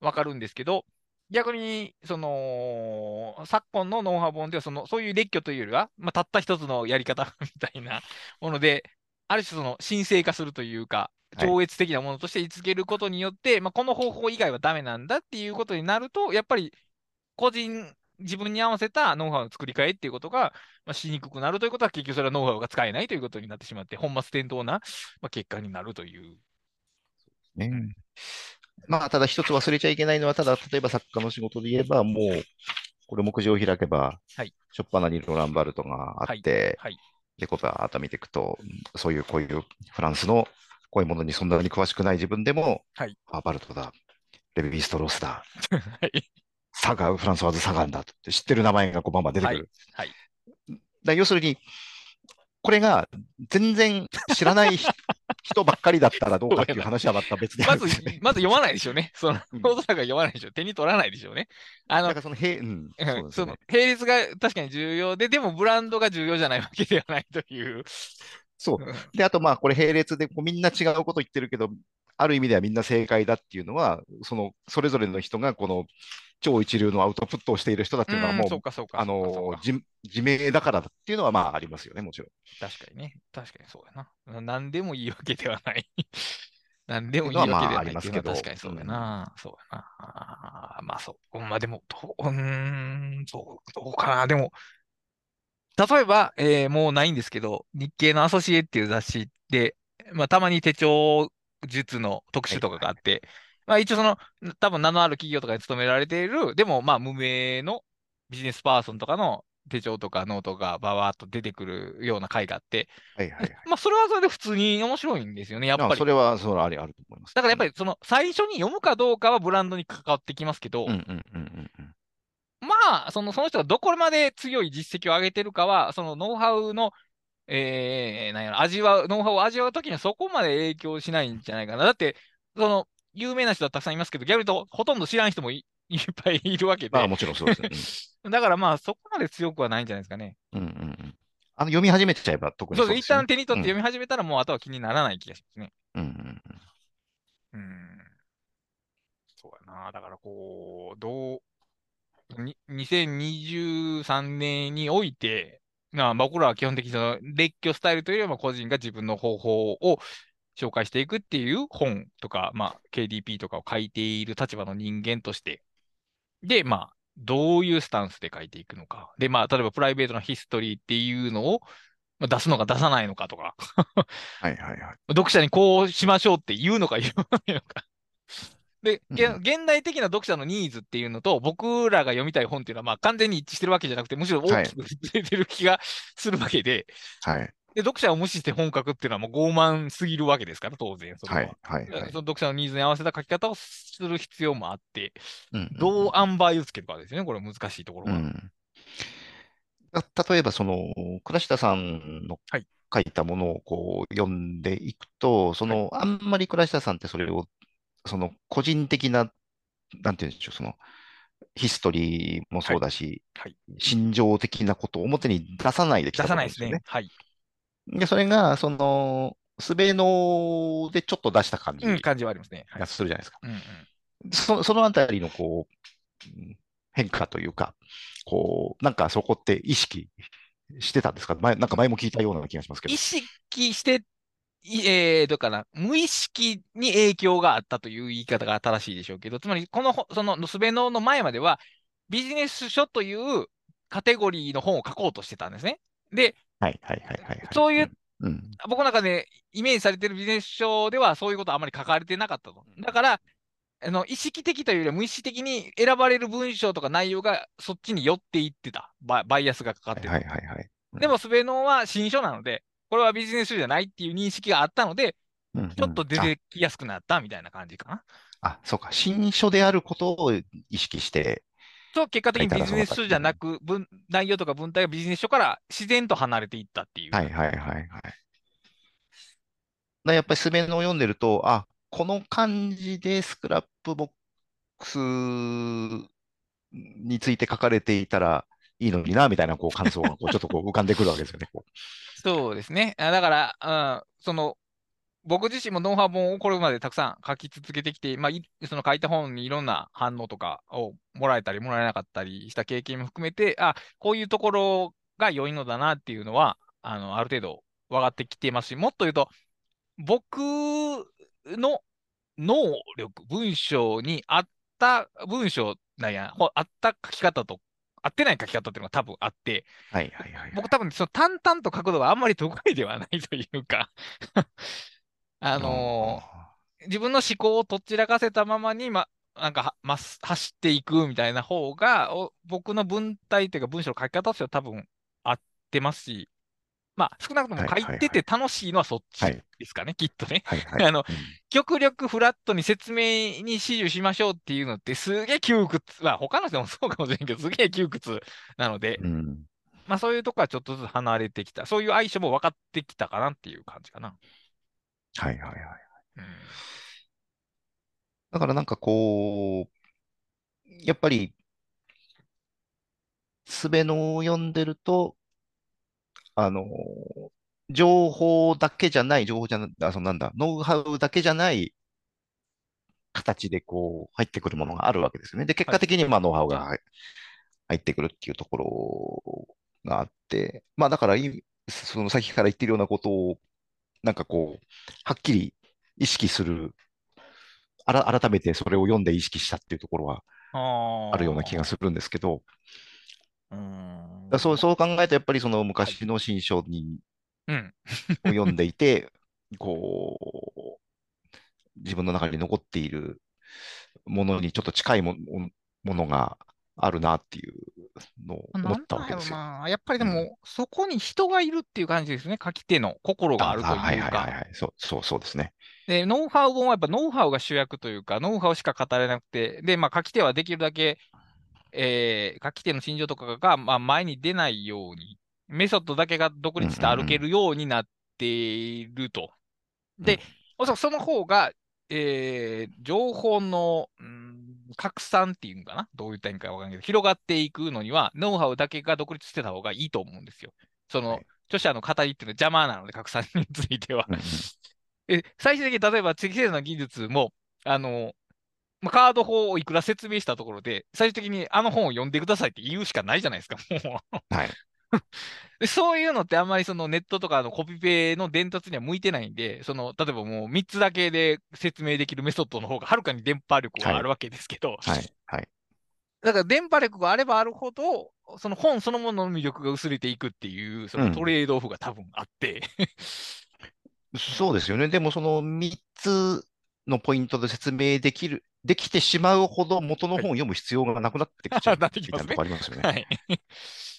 わかるんですけど、逆に、その、昨今のノウハウ本では、その、そういう列挙というよりは、まあ、たった一つのやり方 みたいなもので、ある種その神聖化するというか、はい。超越的なものとして位置づけることによって、まあ、この方法以外はダメなんだっていうことになると、やっぱり個人、自分に合わせたノウハウの作り替えっていうことが、まあ、しにくくなるということは、結局それはノウハウが使えないということになってしまって、本末転倒な、まあ、結果になるという。ね。まあ、ただ一つ忘れちゃいけないのは、ただ、例えば作家の仕事で言えば、もう、これ目次を開けば、はいしょっぱなにロランバルトがあって、はい。で、こうバーッと見ていくと、そういう、こういうフランスのこういうものにそんなに詳しくない自分でも、はいあ、バルトだ、レヴィ・ストロースだ、はい。サガン、フランソワーズ・サガンだって知ってる名前がこうバンバン出てくる。はい。だ要するに、これが全然知らない人 人ばっかりだったらどうかっていう話はまた別であまずまず読まないでしょうね。その、うんおそらくは読まないでしょう。手に取らないでしょうね。あのその、へうん、そううんその。並列が確かに重要で、でもブランドが重要じゃないわけではないという。そう。で、あとまあ、これ並列でこうみんな違うこと言ってるけど、ある意味ではみんな正解だっていうのは、その、それぞれの人がこの超一流のアウトプットをしている人だっていうのはうんもう、そうかそうか。あの自、自明だからだっていうのはまあありますよね、もちろん。確かにね。確かにそうやな。なんでもいいわけではない。なんでもいいわけではないっていうのはありますけど確かにそうやな。そうやな。まあそう。まあでも、どうん、そう、どうかな。でも、例えば、えーもうないんですけど、日経のアソシエっていう雑誌で、まあたまに手帳術の特集とかがあって、まあ一応その、多分名のある企業とかに勤められている、でもまあ無名のビジネスパーソンとかの手帳とかノートがババーっと出てくるような回があって、はいはいはい。まあそれはそれで普通に面白いんですよね、やっぱり。あそれは、それはありあると思います。だからやっぱりその最初に読むかどうかはブランドに関わってきますけど、うんうんうんうんうん。まあそのその人がどこまで強い実績を上げてるかは、そのノウハウの、えー、なんやろ、味わう、ノウハウを味わうときにはそこまで影響しないんじゃないかな。だって、その、有名な人はたくさんいますけど、逆に言うと、ほとんど知らん人もい いっぱいいるわけで、まあもちろんそうですね。だからまあそこまで強くはないんじゃないですかね。うんうんうんうん。あの、読み始めちゃえば特にそうです。ね。旦手に取って読み始めたら、もうあとは気にならない気がしますね。うんうんうん。うん。そうやな。だからこう、どう、に2023年において、まあ、僕らは基本的にその列挙スタイルというよりも個人が自分の方法を紹介していくっていう本とか、まあ、KDP とかを書いている立場の人間として、で、まあ、どういうスタンスで書いていくのか。で、まあ、例えばプライベートなヒストリーっていうのを、まあ、出すのか出さないのかとか、はいはいはい。読者にこうしましょうって言うのか言わないのか。で、現代的な読者のニーズっていうのと、僕らが読みたい本っていうのは、まあ完全に一致してるわけじゃなくて、むしろ大きくずれてる気がするわけで、はい。で、読者を無視して本書くっていうのはもう傲慢すぎるわけですから、当然。それは。はいはいはい。その読者のニーズに合わせた書き方をする必要もあって、うんうんどう塩梅をつけるかですよね、これ難しいところは。うん。た例えば、その、倉下さんのはい。書いたものをこう読んでいくと、その、あんまり倉下さんってそれを、その、個人的な、なんていうんでしょう、その、ヒストリーもそうだし、はい心情的なことを表に出さないできた出さないですね。はい。で、それが、その、すべのでちょっと出した感じうん、が感じはありますね。はい。するじゃないですか。うんうんそそのあたりのこう、うん変化というか、こう、なんかそこって意識してたんですか？前、なんか前も聞いたような気がしますけど意。識して、いえー、どうかな、無意識に影響があったという言い方が正しいでしょうけど、つまり、このほ、その、スベノの前までは、ビジネス書というカテゴリーの本を書こうとしてたんですね。で、はいはいはいはいはい。そういう、うん。うん。僕の中でイメージされているビジネス書ではそういうことはあまり書かれてなかったと。だから、あの、意識的というよりは無意識的に選ばれる文章とか内容がそっちに寄っていってた。ババイアスがかかってはいはいはいはい。でも、スベノは新書なので、これはビジネス書じゃないっていう認識があったので、うんうんちょっと出あてきやすくなったみたいな感じかな。あ、そうか。新書であることを意識してと、結果的にビジネス書じゃなく。く、文内容とか文体がビジネス書から自然と離れていったっていう。はいはいはいはい。だやっぱりスベノを読んでると、あ、この感じでスクラップボックスについて書かれていたらいいのにな、みたいなこう感想がこうちょっとこう浮かんでくるわけですよね。そうですね。あだから、うん、その、僕自身もノウハウ本をこれまでたくさん書き続けてきて、まあ、その書いた本にいろんな反応とかをもらえたりもらえなかったりした経験も含めて、あ、こういうところが良いのだなっていうのは、あの、ある程度分かってきていますし、もっと言うと、僕の能力、文章に合った文章なんや、ほ合った書き方と、合ってない書き方っていうのが多分あって、うはいはいはいはい。僕多分その淡々と書くのがあんまり得意ではないというか。あのー自分の思考をとっちらかせたままに、ま、なんかは、ま、走っていくみたいな方が、お僕の文体というか文章の書き方としては多分合ってますし、まあ、少なくとも書いてて楽しいのはそっちはいですかね、きっとね。はいはい。あのうん極力フラットに説明に指示しましょうっていうのってすげえ窮屈、まあ他の人もそうかもしれんけど、すげえ窮屈なので、うん。まあそういうとこはちょっとずつ離れてきた。そういう相性も分かってきたかなっていう感じかな。はいはいはい。うん。だからなんかこう、やっぱり、すべのを読んでると、あの、情報だけじゃない、情報じゃな、あ、そのなんだ、ノウハウだけじゃない形でこう入ってくるものがあるわけですよね。で、結果的にまあノウハウが入入ってくるっていうところがあって、まあだからい、その先から言ってるようなことを、なんかこう、はっきり意識する、あら、改めてそれを読んで意識したっていうところはああるような気がするんですけど、る。うん。そう、そう考えるとやっぱりその昔の新書に、うん。を読んでいて、こう、自分の中に残っているものにちょっと近いもものがあるなっていうのを思ったわけですよ。まあ、やっぱりでも、そこに人がいるっていう感じですね。書き手の心があるというか。はいはいはいはい。そう、そう、そうですね。で、ノウハウ本はやっぱノウハウが主役というか、ノウハウしか語れなくて、で、まあ、書き手はできるだけ、えー書き手の心情とかが、まあ、前に出ないように、メソッドだけが独立して歩けるようになっていると。でうん、おそらくその方が、えー情報の、うん拡散っていうのかな？どう言ったらいいんかわからんけど、広がっていくのには、ノウハウだけが独立してた方がいいと思うんですよ。その、はい著者の語りっていうのは邪魔なので、拡散については。え最終的に例えば、適正な技術も、あの、まあカード法をいくら説明したところで、最終的にあの本を読んでくださいって言うしかないじゃないですか、もう。はい。でそういうのってあんまりそのネットとかのコピペの伝達には向いてないんで、その例えばもう3つだけで説明できるメソッドの方がはるかに電波力があるわけですけど、はい。はい。だから電波力があればあるほど、その本そのものの魅力が薄れていくっていう、そのトレードオフが多分あって、そうですよね。でもその3つのポイントで説明できる、できてしまうほど元の本を読む必要がなくなってきちゃう みたいなとこありますよね。はい。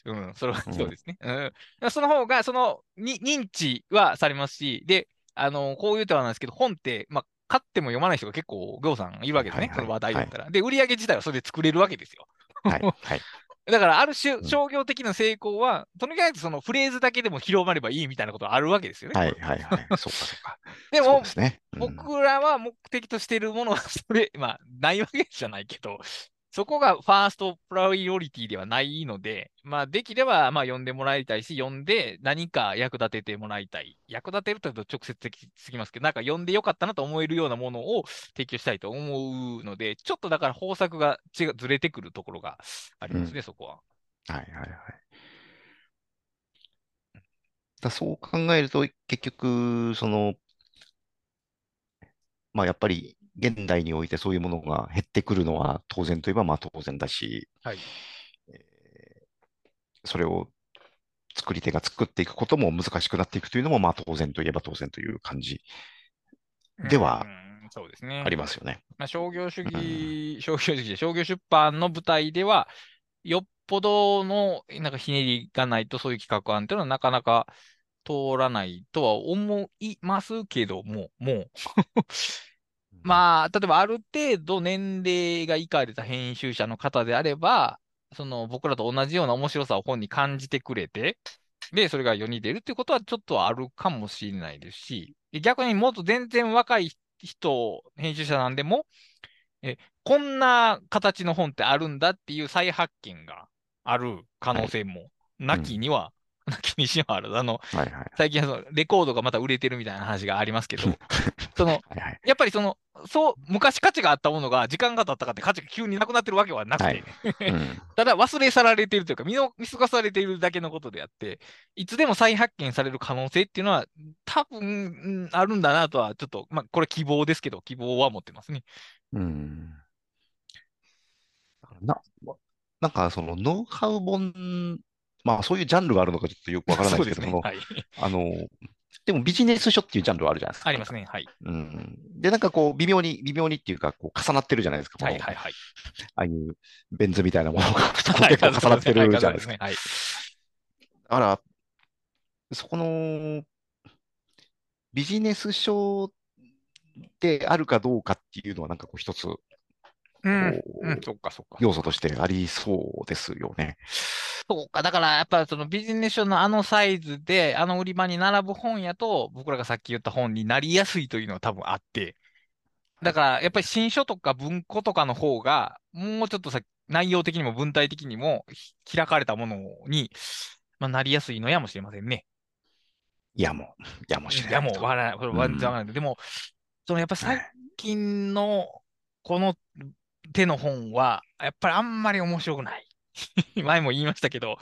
うん、それはうんそうですね。うん。だからその方が、その、に、認知はされますし、で、あの、こういうとはなんですけど、本って、まあ、買っても読まない人が結構、行さんいるわけですね。はいはいはいその話題だったら。で、売り上げ自体はそれで作れるわけですよ。はい。はい。だから、ある種う、ん商業的な成功は、とにかくそのフレーズだけでも広まればいいみたいなことがあるわけですよね。はい。はい。はい。そうか、そうか。でもね。うん僕らは目的としているものは、それ、まあ、ないわけじゃないけど、そこがファーストプライオリティではないので、まあ、できれば、まあ、読んでもらいたいし、読んで何か役立ててもらいたい。役立てるというと直接的すぎますけど、なんか読んでよかったなと思えるようなものを提供したいと思うので、ちょっとだから方策が違うずれてくるところがありますね、うんそこは。はい。はい。はい。だそう考えると、結局、その、まあ、やっぱり、現代においてそういうものが減ってくるのは当然といえばまあ当然だし、はい。えーそれを作り手が作っていくことも難しくなっていくというのもまあ当然といえば当然という感じではそうですね。ありますよね。まあ、商業主義、商業主義で商業出版の舞台では、よっぽどのなんかひねりがないと、そういう企画案っていうのはなかなか通らないとは思いますけども、もうまあ、例えばある程度年齢がいかれた編集者の方であれば、その僕らと同じような面白さを本に感じてくれて、で、それが世に出るっていうことはちょっとあるかもしれないですし、逆にもっと全然若い人、編集者なんでも、え、こんな形の本ってあるんだっていう再発見がある可能性も、なきには、なきにしはある。あの、はいはい。最近はそのレコードがまた売れてるみたいな話がありますけど、その、はいはい。やっぱりその、そう、昔価値があったものが時間が経ったかって価値が急になくなってるわけはなくて、はいうん ただ忘れ去られているというか見の、見過ごされているだけのことであって、いつでも再発見される可能性っていうのは、多分、うんあるんだなとは、ちょっと、まあ、これ希望ですけど、希望は持ってますね。うん。な、なんかそのノウハウ本、まあそういうジャンルがあるのかちょっとよくわからないですけど、ね。はい。あの、でもビジネス書っていうジャンルはあるじゃないですか。ありますね。はい。うん。で、なんかこう、微妙に、微妙にっていうか、こう、重なってるじゃないですか。はいはいはい。ああいうベン図みたいなものがはい結構重なってるじゃないですか。ね。はい。だから、そこのビジネス書であるかどうかっていうのは、なんかこう一つ、うん。そっかそっか。要素としてありそうですよね。そうか。だから、やっぱそのビジネス書のあのサイズで、あの売り場に並ぶ本やと、僕らがさっき言った本になりやすいというのは多分あって、だから、やっぱり新書とか文庫とかの方が、もうちょっとさ、内容的にも文体的にもひ開かれたものに、まあ、なりやすいのやもしれませんね。いやもう、いやもしれいや、ないと。もう、笑い、これ、わうんざわないでも、そのやっぱ最はい近のこの手の本は、やっぱりあんまり面白くない。前も言いましたけど、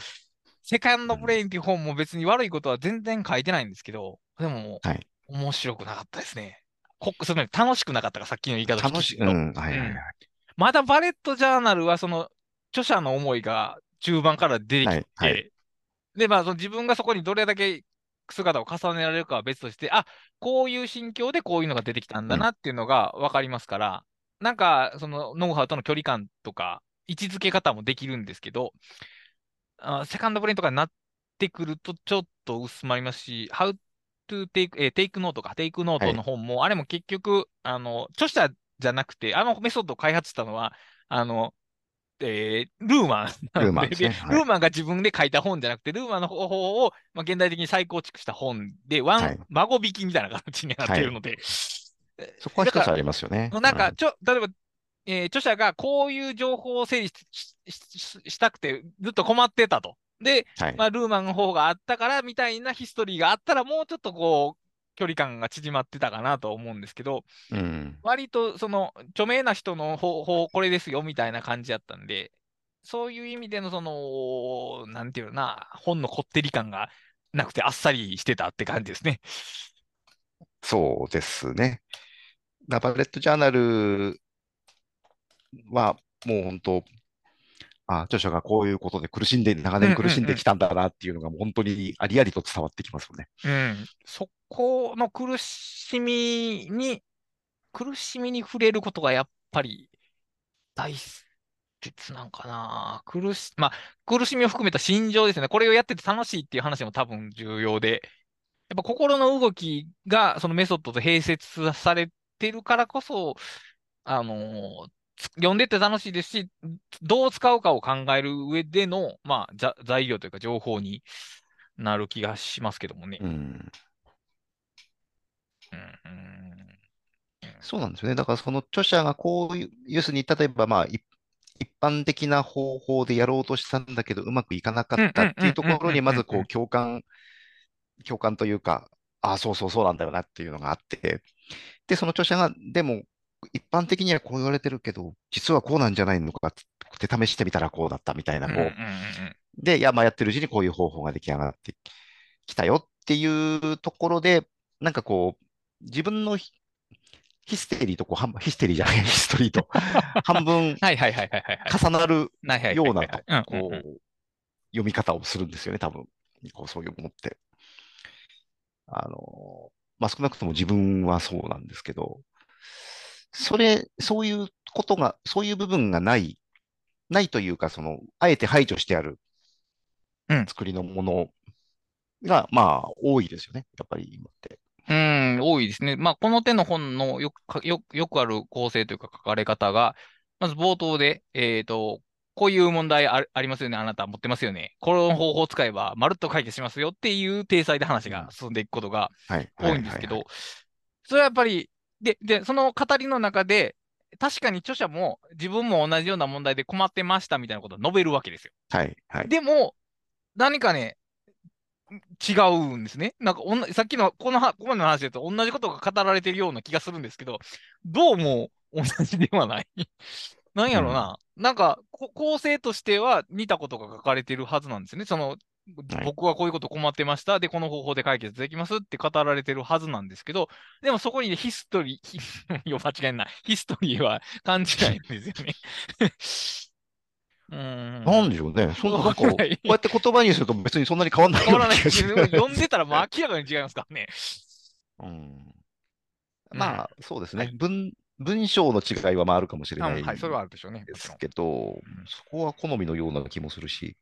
セカンドブレインっていう本も別に悪いことは全然書いてないんですけど、でも、はい面白くなかったですね。こその楽しくなかったか、さっきの言い方楽しくとうん、はいはいはい。まだバレットジャーナルは、その、著者の思いが中盤から出てきて、はいはいで、まあ、その自分がそこにどれだけ姿を重ねられるかは別として、あ、こういう心境でこういうのが出てきたんだなっていうのが分かりますから、なんか、その、ノウハウとの距離感とか、位置づけ方もできるんですけど、あセカンドブレインとかになってくると、ちょっと薄まりますし、How to take, えー、 Take Noteか、 Take Noteの本も、あれも結局、あの、著者じゃなくて、あのメソッドを開発したのは、あの、えールーマンルーマンね。はい。ルーマンが自分で書いた本じゃなくて、ルーマンの方法を、まあ、現代的に再構築した本で、ワン、はい。孫引きみたいな形になっているので、そこは一つありますよね。なんか、うちょ、例えば、えー著者がこういう情報を整理したくて、ずっと困ってたと。で、はいまあ、ルーマンの方があったから、みたいなヒストリーがあったら、もうちょっとこう、距離感が縮まってたかなと思うんですけど、うん。割とその著名な人の方法、これですよみたいな感じだったんで、そういう意味でのその、なんていうのな、本のこってり感がなくてあっさりしてたって感じですね。そうですね。ナバレットジャーナルはもう本当、あ、著者がこういうことで苦しんで、長年苦しんできたんだなっていうのが本当にありありと伝わってきますよね。うん。そこの苦しみに、苦しみに触れることがやっぱり大切なんかな。苦し、まあ、苦しみを含めた心情ですね。これをやってて楽しいっていう話も多分重要で、やっぱ心の動きがそのメソッドと併設されてるからこそ、あの読んでて楽しいですし、どう使うかを考える上での、まあ、ざ材料というか情報になる気がしますけどもね。うん。うんうんそうなんですよね。だからその著者がこういう、要するに例えばまあ一一般的な方法でやろうとしたんだけどうまくいかなかったっていうところにまずこう共感、共感というか、ああ、そうそうそうなんだよなっていうのがあって、で、その著者が、でも一般的にはこう言われてるけど、実はこうなんじゃないのかって試してみたらこうだったみたいな、こうんうんうんう、で、いや、まあやってるうちにこういう方法が出来上がってきたよっていうところで、なんかこう、自分のヒヒステリーとこう半分、ヒステリーじゃない、ヒストリーと 半分はいはいはいはいはいはい。重なるような読み方をするんですよね、多分。こうそういうものって。あの、まあ少なくとも自分はそうなんですけど、それ、そういうことが、そういう部分がない、ないというか、その、あえて排除してあるうん作りのものが、まあ、多いですよね。やっぱり今って。うん、多いですね。まあ、この手の本のよくか、よ、よくある構成というか書かれ方が、まず冒頭で、えっと、こういう問題あありますよね。あなた持ってますよね。この方法を使えば、まるっと解決しますよっていう体裁で話が進んでいくことがはい。多いんですけどはい、それはやっぱり、で、で、その語りの中で、確かに著者も自分も同じような問題で困ってましたみたいなことを述べるわけですよ。はい。はい。はい。でも、何かね、違うんですね。なんかおんな、さっきのこのは、ここまでの話だと同じことが語られてるような気がするんですけど、どうも同じではない。なんやろな。なんか、こ構成としては似たことが書かれてるはずなんですよね。その、はい僕はこういうこと困ってました。で、この方法で解決できますって語られてるはずなんですけど、でもそこにねヒストリー、間違いない。ヒストリーは感じないんですよね。うーん。なんでしょうね。そんな、なんか、こうやって言葉にすると別にそんなに変わんないよう変わらない。読んでたらもう明らかに違いますからね。うんまあ、そうですね。はい文、文章の違いはまああるかもしれないうんはい、それはあるでしょうね。ですけど、そこは好みのような気もするし。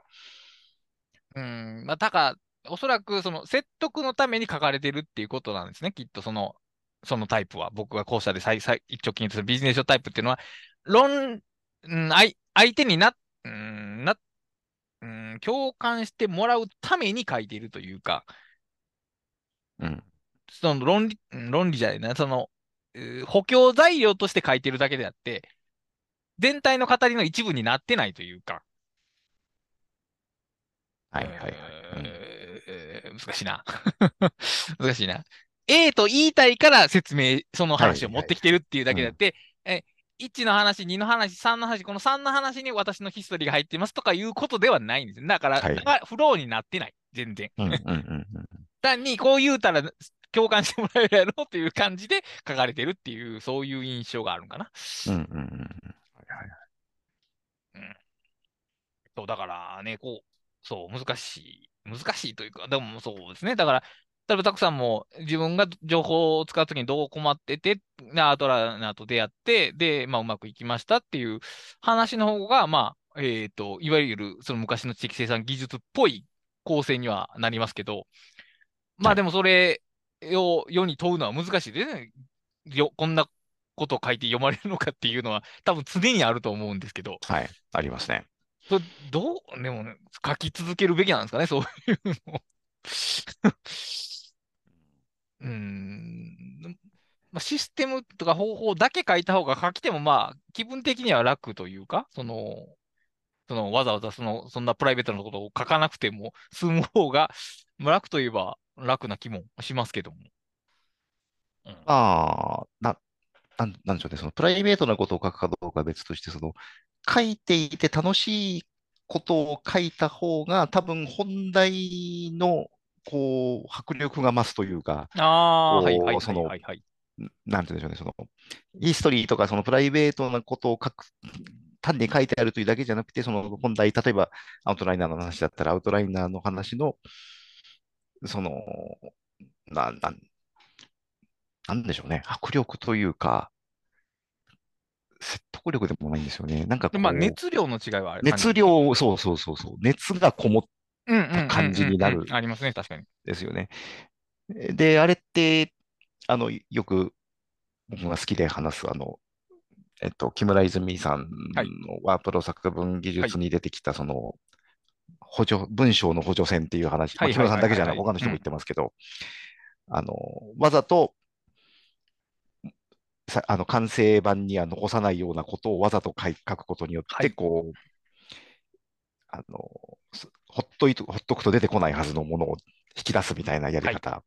うん、まあ、だから、おそらく、その、説得のために書かれてるっていうことなんですね。きっと、その、そのタイプは。僕が後者で最、最、一直近とするビジネス書タイプっていうのは、論、うん、相相手にな、うん、な、うん、共感してもらうために書いているというか、うん。その論理、うん論理じゃないな、その、補強材料として書いてるだけであって、全体の語りの一部になってないというか、はいはいはい。難しいな。難しいな。A と言いたいから説明、その話を持ってきてるっていうだけであって、え1の話、2の話、3の話、この3の話に私のヒストリーが入ってますとかいうことではないんですよ。だから、はいがフローになってない。全然。うんうんうんうん。単にこう言うたら共感してもらえるやろっていう感じで書かれてるっていう、そういう印象があるんかな。うんうんうん。はいはいそう、だからね、こう、そう、難しい。難しいというか、でもそうですね。だから、例えばたくさんも自分が情報を使うときにどう困ってて、でアートラーナーと出会って、で、まあ、うまくいきましたっていう話の方が、まあ、えっと、いわゆるその昔の知的生産技術っぽい構成にはなりますけど、まあでもそれを世に問うのは難しいですね。よ、こんなことを書いて読まれるのかっていうのは多分常にあると思うんですけど、はい。ありますね。それどう、でもね、書き続けるべきなんですかね、そういうの。うーん。まあ、システムとか方法だけ書いた方が書き手もまあ気分的には楽というか、その、そのわざわざその、そんなプライベートなことを書かなくても済む方が、まあ楽といえば楽な気もしますけども。うんまあ、な、なん、なんでしょうね。そのプライベートなことを書くかどうかは別として、その、書いていて楽しいことを書いた方が、多分本題の、こう、迫力が増すというか、あはいはいはいはいはい。なんて言うんでしょうね、その、ヒストリーとかそのプライベートなことを書く、単に書いてあるというだけじゃなくて、その本題、例えばアウトライナーの話だったら、アウトライナーの話の、その、な、なん、なんでしょうね、迫力というか、説得力でもないんですよね。なんかまあ熱量の違いはある。熱量、そうそうそうそう、熱がこもっうんうんうんうんうん感じになるありますね、確かに。ですよね。で、あれって、あの、よく僕が好きで話す、あの、えっと、木村泉さんはい。のワープロ作文技術に出てきた、その、補助、文章の補助線っていう話、木村さんだけじゃない、他の人も言ってますけど、あの、わざと、さあの完成版には残さないようなことをわざと書い書くことによって、はい。こう、あの、すほっといと、ほっとくと出てこないはずのものを引き出すみたいなやり方。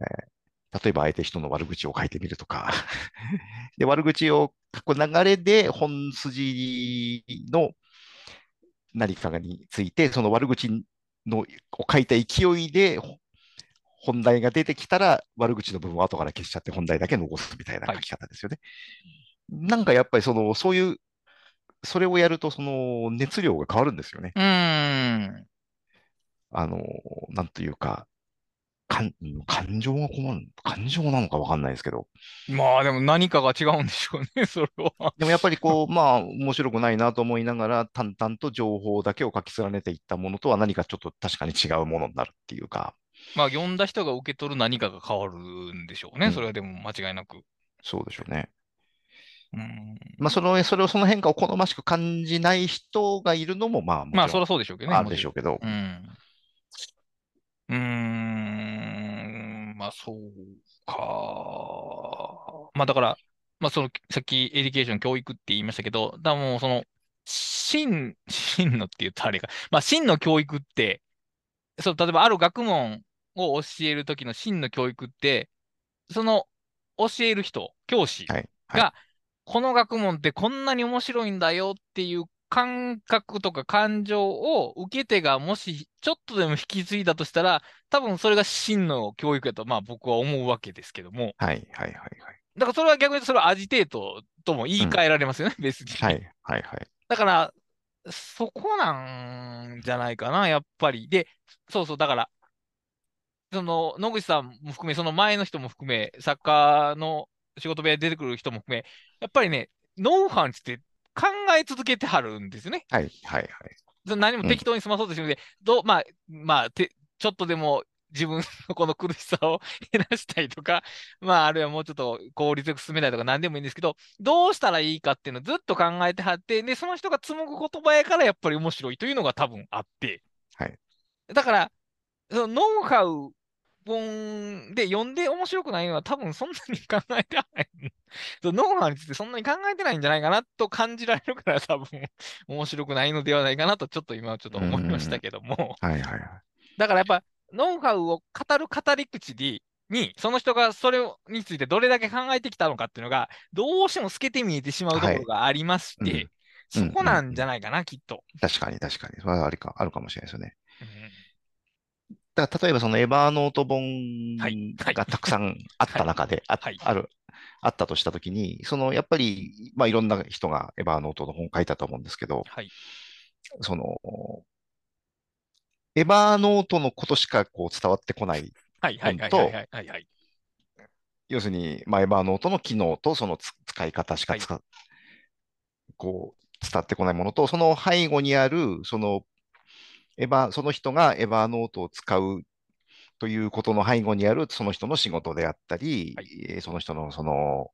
えー例えば、相手人の悪口を書いてみるとか。で、悪口を書く流れで本筋の何かについて、その悪口のを書いた勢いで、ほ本題が出てきたら、悪口の部分を後から消しちゃって本題だけ残すみたいな書き方ですよね。なんかやっぱりその、そういう、それをやると、その熱量が変わるんですよね。うーん。あの、なんというか、感情が困る。感情なのかわかんないですけど。まあでも何かが違うんでしょうね、それは。でもやっぱりこう、まあ、面白くないなと思いながら、淡々と情報だけを書き連ねていったものとは何かちょっと確かに違うものになるっていうか、まあ読んだ人が受け取る何かが変わるんでしょうね。うんそれはでも間違いなく。そうでしょうね。うん。まあ、その、それを、その変化を好ましく感じない人がいるのも、まあ、まあそりゃそうでしょうけどね。あるでしょうけど、うん。うーん、まあそうか。まあだから、まあその、さっきエデュケーション、教育って言いましたけど、だもうその、真、真のって言うとあれか。まあ真の教育って、そう、例えばある学問を教えるときの真の教育って、その教える人、教師はい。はい。が、この学問ってこんなに面白いんだよっていう感覚とか感情を受け手がもしちょっとでも引き継いだとしたら、多分それが真の教育やと、まあ僕は思うわけですけども、はい。はい。はい。だからそれは逆にそれはアジテートとも言い換えられますよね、別に。はい。はい。はい。だから、そこなんじゃないかな、やっぱり。で、そうそう、だから、その、野口さんも含め、その前の人も含め、作家の仕事部屋に出てくる人も含め、やっぱりね、ノウハウについて考え続けてはるんですよね。はい。はい。はい。何も適当に済まそうとしてるので、どう、まあ、まあ、て、ちょっとでも自分のこの苦しさを 減らしたいとか、まあ、あるいはもうちょっと効率よく進めたいとか何でもいいんですけど、どうしたらいいかっていうのをずっと考えてはって、で、その人が紡ぐ言葉やからやっぱり面白いというのが多分あって、はい。だから、そのノウハウ本で読んで面白くないのは多分そんなに考えてない。ノウハウについてそんなに考えてないんじゃないかなと感じられるから多分面白くないのではないかなとちょっと今はちょっと思いましたけども。はい。はい。はい。だからやっぱノウハウを語る語り口に、にその人がそれについてどれだけ考えてきたのかっていうのがどうしても透けて見えてしまうところがありまして、はいうんそこなんじゃないかな、きっと。確かに、確かに。それはありか、あるかもしれないですよね。うんだ例えばそのエヴァーノート本がたくさんあった中で、ある、あったとしたときに、そのやっぱり、まあいろんな人がエヴァーノートの本を書いたと思うんですけど、はい。その、エヴァーノートのことしかこう伝わってこない。はいはいはいはいはいはいはい。要するに、まあ、エヴァーノートの機能とそのつ使い方しかはい使、こう伝わってこないものと、その背後にある、その、エヴァ、その人がエヴァーノートを使うということの背後にある、その人の仕事であったり、はいえーその人のその、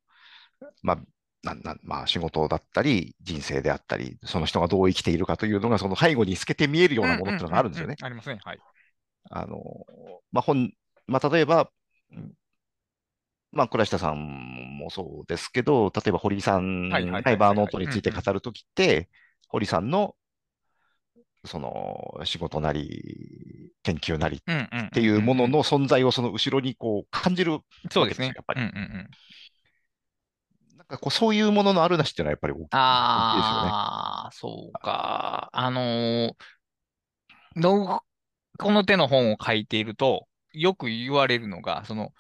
まあ、なんなんまあ、仕事だったり、人生であったり、その人がどう生きているかというのが、その背後に透けて見えるようなものっていうのがあるんですよね。ありますね。はい。あの、まあ、本、まあ、例えば、うんまあ、倉下さんもそうですけど、例えば堀さんがエヴァーノートについて語るときって、堀さんの、その、仕事なり、研究なりっていうものの存在をその後ろにこう感じる、そうですねわけですよやっぱ。りうんうんうん。なんかこうそういうもののあるなしっていうのはやっぱり大きいですよね。ああ、そうか。あのーのこの手の本を書いていると、よく言われるのが、その、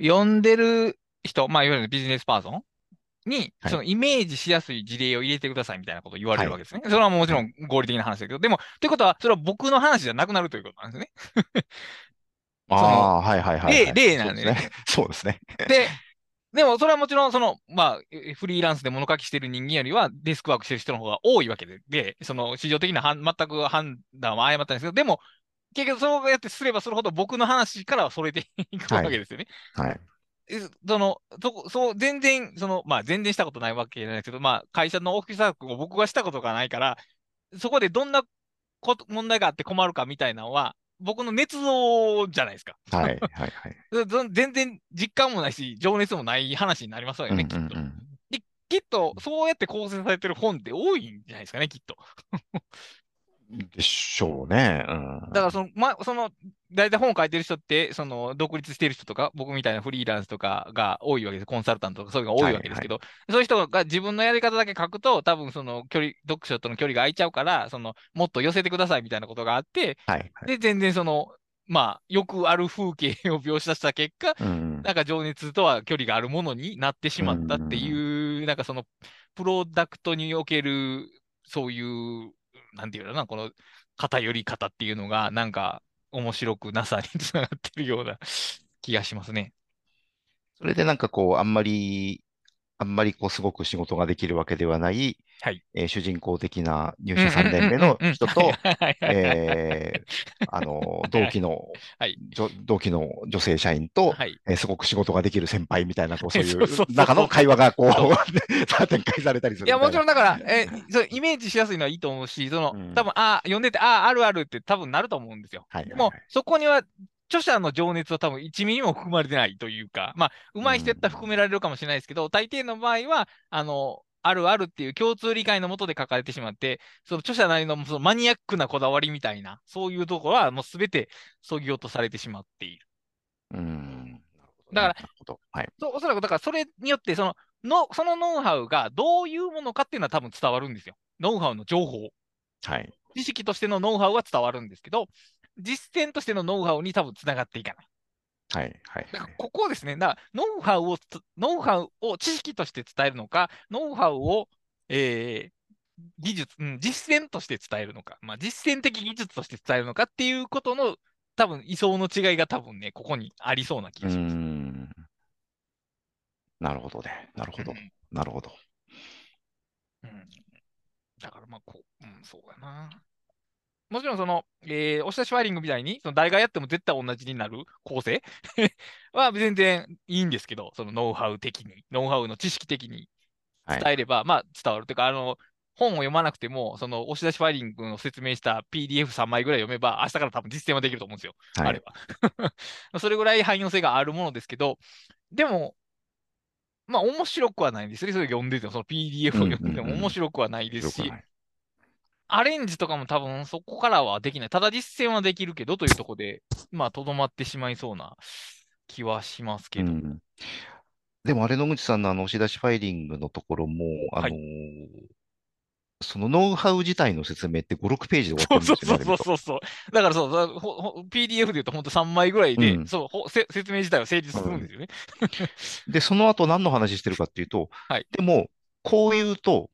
読んでる人、まあ、いわゆるビジネスパーソンに、はいそのイメージしやすい事例を入れてくださいみたいなことを言われるわはいけですね。それはもちろん合理的な話だけど、でも、ということは、それは僕の話じゃなくなるということなんですね。ああ、はいはいはいはい。例例なんでねそうですね。そうですね。で、でもそれはもちろん、その、まあ、えフリーランスで物書きしてる人間よりはデスクワークしてる人の方が多いわけで、で、その市場的な判全く判断は誤ったんですけど、でも、結局そうやってすればするほど僕の話からはそれていくわけですよね。はい。えその、そこ、そう、全然、その、まあ、全然したことないわけじゃないですけど、まあ、会社のオフィスワークを僕がしたことがないから、そこでどんなこと問題があって困るかみたいなのは、僕の捏造じゃないですか。はいはいはい。ず全然実感もないし、情熱もない話になりますよね、きっと。うんきっと、そうやって構成されてる本って多いんじゃないですかね、きっと。でしょうね。うん。だからその、ま、その、大体本書いてる人って、その、独立してる人とか、僕みたいなフリーランスとかが多いわけです。コンサルタントとかそういうのが多いわけですけど、そういう人が自分のやり方だけ書くと、多分その距離、読書との距離が空いちゃうから、その、もっと寄せてくださいみたいなことがあって、はいはい。で、全然その、まあ、よくある風景を描写した結果、うん。なんか情熱とは距離があるものになってしまったっていう、なんかその、プロダクトにおける、そういう、なんていうのかな、この偏り方っていうのが、なんか、面白くなさにつながってるような 気がしますね。それでなんかこう、あんまり、あんまりこう、すごく仕事ができるわけではない、はい。えー主人公的な入社3年目の人と、はいはいはいはいえーあの、同期の、はい同期の女性社員と、はい。えーすごく仕事ができる先輩みたいな、こう、そういそうそうそうう中の会話がこうそう、展開されたりするいや、もちろん。んだから、え、そうイメージしやすいのはいいと思うし、その、うん多分あ読んでて、ああ、あるあるって多分なると思うんですよ。はいはいはいでも、そこには、著者の情熱は多分1ミリも含まれてないというか、まあ、上手い人やったら含められるかもしれないですけど、大抵の場合は、あの、あるあるっていう共通理解のもとで書かれてしまって、その著者なりのそのマニアックなこだわりみたいな、そういうところはもうすべて削ぎ落とされてしまっている。うん。だから。はい。そうおそらく、だからそれによってそのの、そのノウハウがどういうものかっていうのは多分伝わるんですよ。ノウハウの情報。はい。知識としてのノウハウは伝わるんですけど、実践としてのノウハウに多分つながっていかない。はい。はい。だからここですね、だノウハウをつ、ノウハウを知識として伝えるのか、ノウハウを、えー技術、うん、実践として伝えるのか、まあ、実践的技術として伝えるのかっていうことの多分、位相の違いが多分ね、ここにありそうな気うがします。ん。なるほどね。なるほど。なるほど。うんだからまあこう、うん、そうやな。もちろんその、えー押し出しファイリングみたいに、その誰がやっても絶対同じになる構成？は全然いいんですけど、そのノウハウ的に、ノウハウの知識的にはい。伝えれば、まあ伝わる。というか、あの、本を読まなくても、その押し出しファイリングの説明した PDF3 枚ぐらい読めば、明日から多分実践はできると思うんですよ。はいあれば。それぐらい汎用性があるものですけど、でも、まあ面白くはないんですね。それ読んでても、その PDF を読んでてもうんうんうん面白くはないですしよくな、いアレンジとかも多分そこからはできない。ただ実践はできるけどというところで、まあ、とどまってしまいそうな気はしますけど。うんでもあれ野口さんのあの押し出しファイリングのところも、あのはいーそのノウハウ自体の説明って5、6ページで終わそうってるんですよね。そうそうそうそう。だからそう、PDF で言うと本当3枚ぐらいで、うんそうほせ説明自体は成立するんですよね。で、その後何の話してるかっていうと、はいでも、こう言うと、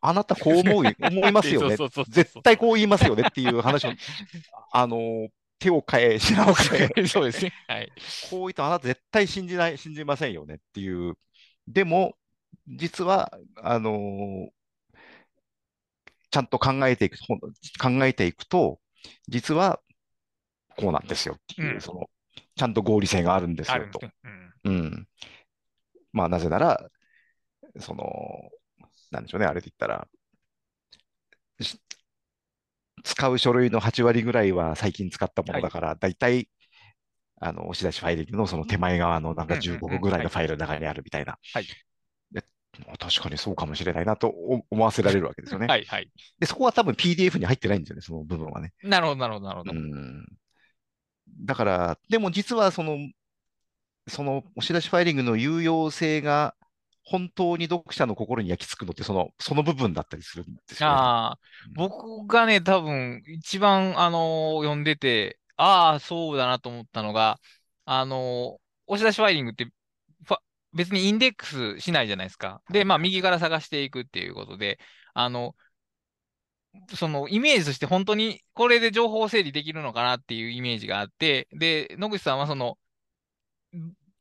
あなたこう思う思いますよねそう。そうそうそう絶対こう言いますよねっていう話を、あのー手を変え、品を変え、そうですね。はい。こう言うとあなた絶対信じない、信じませんよねっていう。でも、実は、あのーちゃんと考えていく、考えていくと、実はこうなんですよっていう、うんその、ちゃんと合理性があるんですよと。うんうん。まあ、なぜなら、その、なんでしょうね、あれで言ったら、し使う書類の8割ぐらいは最近使ったものだから、だいたい、あの、押し出しファイリングのその手前側のなんかうんうんうん15個ぐらいのファイルの中にあるみたいな。はいで確かにそうかもしれないなとお思わせられるわけですよね。はいはい。で、そこは多分 PDF に入ってないんですよね、その部分はね。なるほど、なるほど、なるほど。うん。だから、でも実はその、その押し出しファイリングの有用性が本当に読者の心に焼き付くのってその、その部分だったりするんですよね。ああ、僕がね、多分、一番、あのー読んでて、ああ、そうだなと思ったのが、あのー押し出しファイリングって、別にインデックスしないじゃないですか。で、まあ、右から探していくっていうことで、あの、そのイメージとして本当にこれで情報整理できるのかなっていうイメージがあって、で、野口さんはその、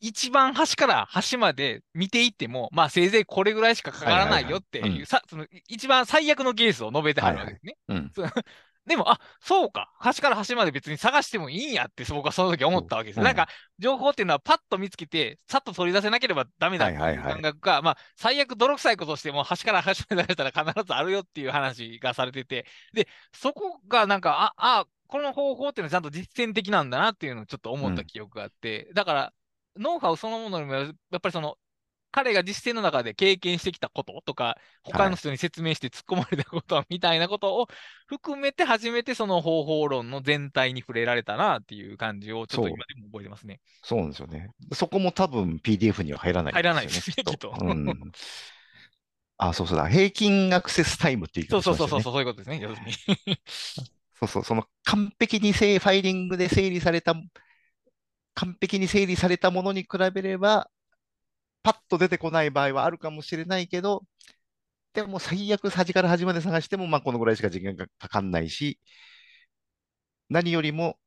一番端から端まで見ていっても、まあせいぜいこれぐらいしかかからないよってはいはいはいいうさ、その一番最悪のケースを述べてはるわけですね。うん。でも、あ、そうか。端から端まで別に探してもいいんやって僕はその時思ったわけです。うんなんか、情報っていうのはパッと見つけて、さっと取り出せなければダメだってはいいうはいはい感覚が、まあ、最悪泥臭いことをしても端から端まで出したら必ずあるよっていう話がされてて、で、そこがなんか、あ、あ、この方法っていうのはちゃんと実践的なんだなっていうのをちょっと思った記憶があって、だから、ノウハウそのものにも、やっぱりその、彼が実践の中で経験してきたこととか、他の人に説明して突っ込まれたことみたいなことを 含めて初めてその方法論の全体に触れられたなっていう感じをちょっと今でも覚えてますね。そうなんですよね。そこも多分 PDF には入らないん入らないですねよきっとうん。あ、そうそうだ。平均アクセスタイムっていう言いそうそうそうそう、そういうことですね、要するに。そうそう、その完璧に整ファイリングで整理された、完璧に整理されたものに比べれば、パッと出てこない場合はあるかもしれないけど、でも最悪端から端まで探しても、まあこのぐらいしか時間がかかんないし、何よりも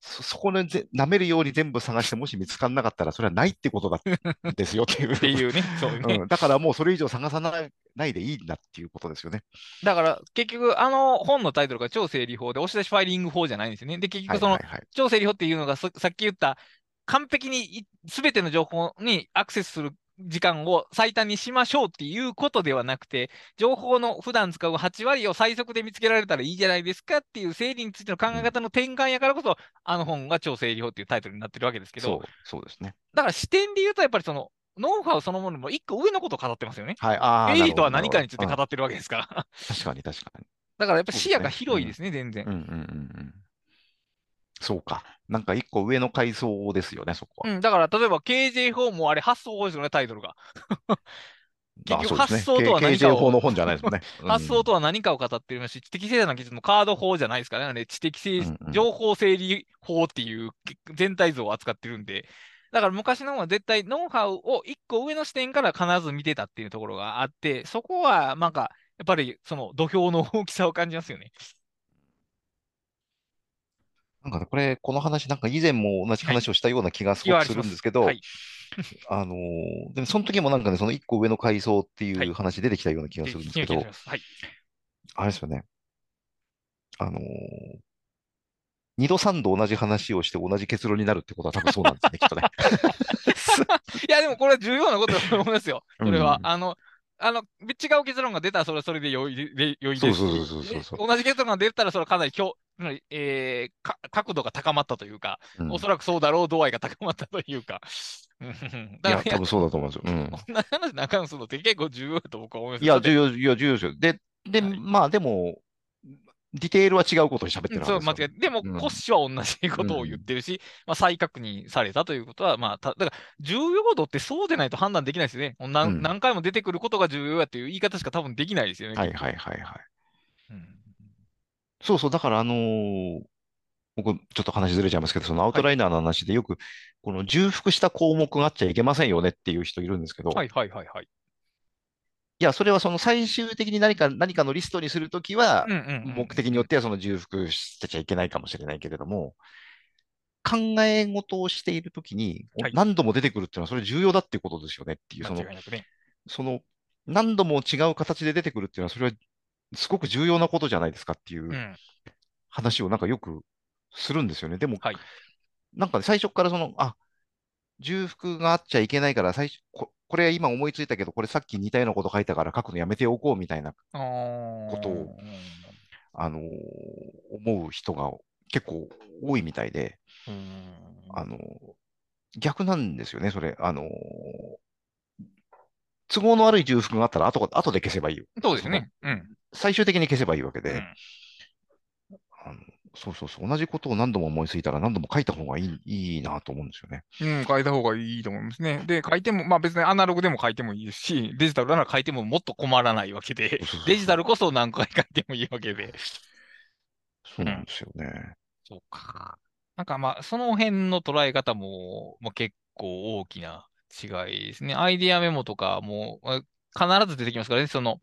そ、そこでぜ舐めるように全部探して、もし見つからなかったら、それはないってことだんですよっていう。っていうね、そうね。うん、だからもうそれ以上探さないないでいいんだっていうことですよね。だから結局、あの本のタイトルが超整理法で、押し出しファイリング法じゃないんですよね。で、結局その。超整理法っていうのがそさっき言った完璧にすべての情報にアクセスする時間を最短にしましょうっていうことではなくて、情報の普段使う8割を最速で見つけられたらいいじゃないですかっていう整理についての考え方の転換やからこそ、あの本が超整理法っていうタイトルになってるわけですけど、そう、そうですね。だから視点で言うと、やっぱりそのノウハウそのものも一個上のことを語ってますよね。はい、ああ。営利とは何かについて語ってるわけですから。うん確かに確かに。だからやっぱ視野が広いですね、全然うん。うんうんうん。そうか。なんか一個上の階層ですよね、そこは。うん、だから例えば KJ 法もあれ発想法ですよね、タイトルが。結局発想とは何かを法の本じゃないですもんね。発想とは、は何かを語ってるし、知的生産の技術もカード法じゃないですからね、知的生うんうん情報整理法っていう全体像を扱ってるんで、だから昔の方は絶対ノウハウを一個上の視点から必ず見てたっていうところがあって、そこはなんか、やっぱりその土俵の大きさを感じますよね。なんかね、これ、この話、なんか以前も同じ話をしたような気がすごくするんですけど、はい。あのーでもその時もなんかね、その一個上の階層っていう話出てきたような気がするんですけど、はい。あれですよね。あのー二度三度同じ話をして同じ結論になるってことは多分そうなんですね、きっとね。いや、でもこれは重要なことだと思いますよ。それは。うんあの、あの、違う結論が出たらそれはそれで良いで良いですしそうそうそうそうそうで同じ結論が出たらそれはかなり強、つまりえーか角度が高まったというか、うんおそらくそうだろう度合いが高まったというか。うんいや、多分そうだと思うんですよ。うん。同じ話中身するのって結構重要だと僕は思いますいや、重要、いや、重要ですよ。で、で、はいまあでも、ディテールは違うことに喋ってるそう。間違い。でも、うんコッシュは同じことを言ってるし、まあ、再確認されたということは、まあ、ただから、重要度ってそうでないと判断できないですよね。何,、うん何回も出てくることが重要やという言い方しか多分できないですよね。はいはいはいはい。うんそうそう、だからあのー僕、ちょっと話ずれちゃいますけど、そのアウトライナーの話でよく、この重複した項目があっちゃいけませんよねっていう人いるんですけど、はいはいはいはい。いや、それはその最終的に何か、何かのリストにするときは目的によってはその重複してちゃいけないかもしれないけれども、考え事をしているときにはい何度も出てくるっていうのはそれ重要だっていうことですよねっていう、その。その何度も違う形で出てくるっていうのは、それはすごく重要なことじゃないですかっていううん話をなんかよくするんですよね。でも、はいなんかね最初からその、あ重複があっちゃいけないから最初こ、これ今思いついたけど、これさっき似たようなこと書いたから書くのやめておこうみたいな、ことをあのー思う人が結構多いみたいで、うんあのー逆なんですよね、それ。あのー都合の悪い重複があったら後が後で消せばいいよ。そうですね。うん。最終的に消せばいいわけで、うんあのそうそうそう、同じことを何度も思いついたら何度も書いた方がいいいいなと思うんですよね。うん、書いた方がいいと思いますね。で、書いても、まあ別にアナログでも書いてもいいですし、デジタルなら書いてももっと困らないわけでデジタルこそ何回書いてもいいわけで。そうなんですよね。そうか。なんかまあ、その辺の捉え方も、まあ、結構大きな違いですね。アイディアメモとかもあ必ず出てきますからね、その、うん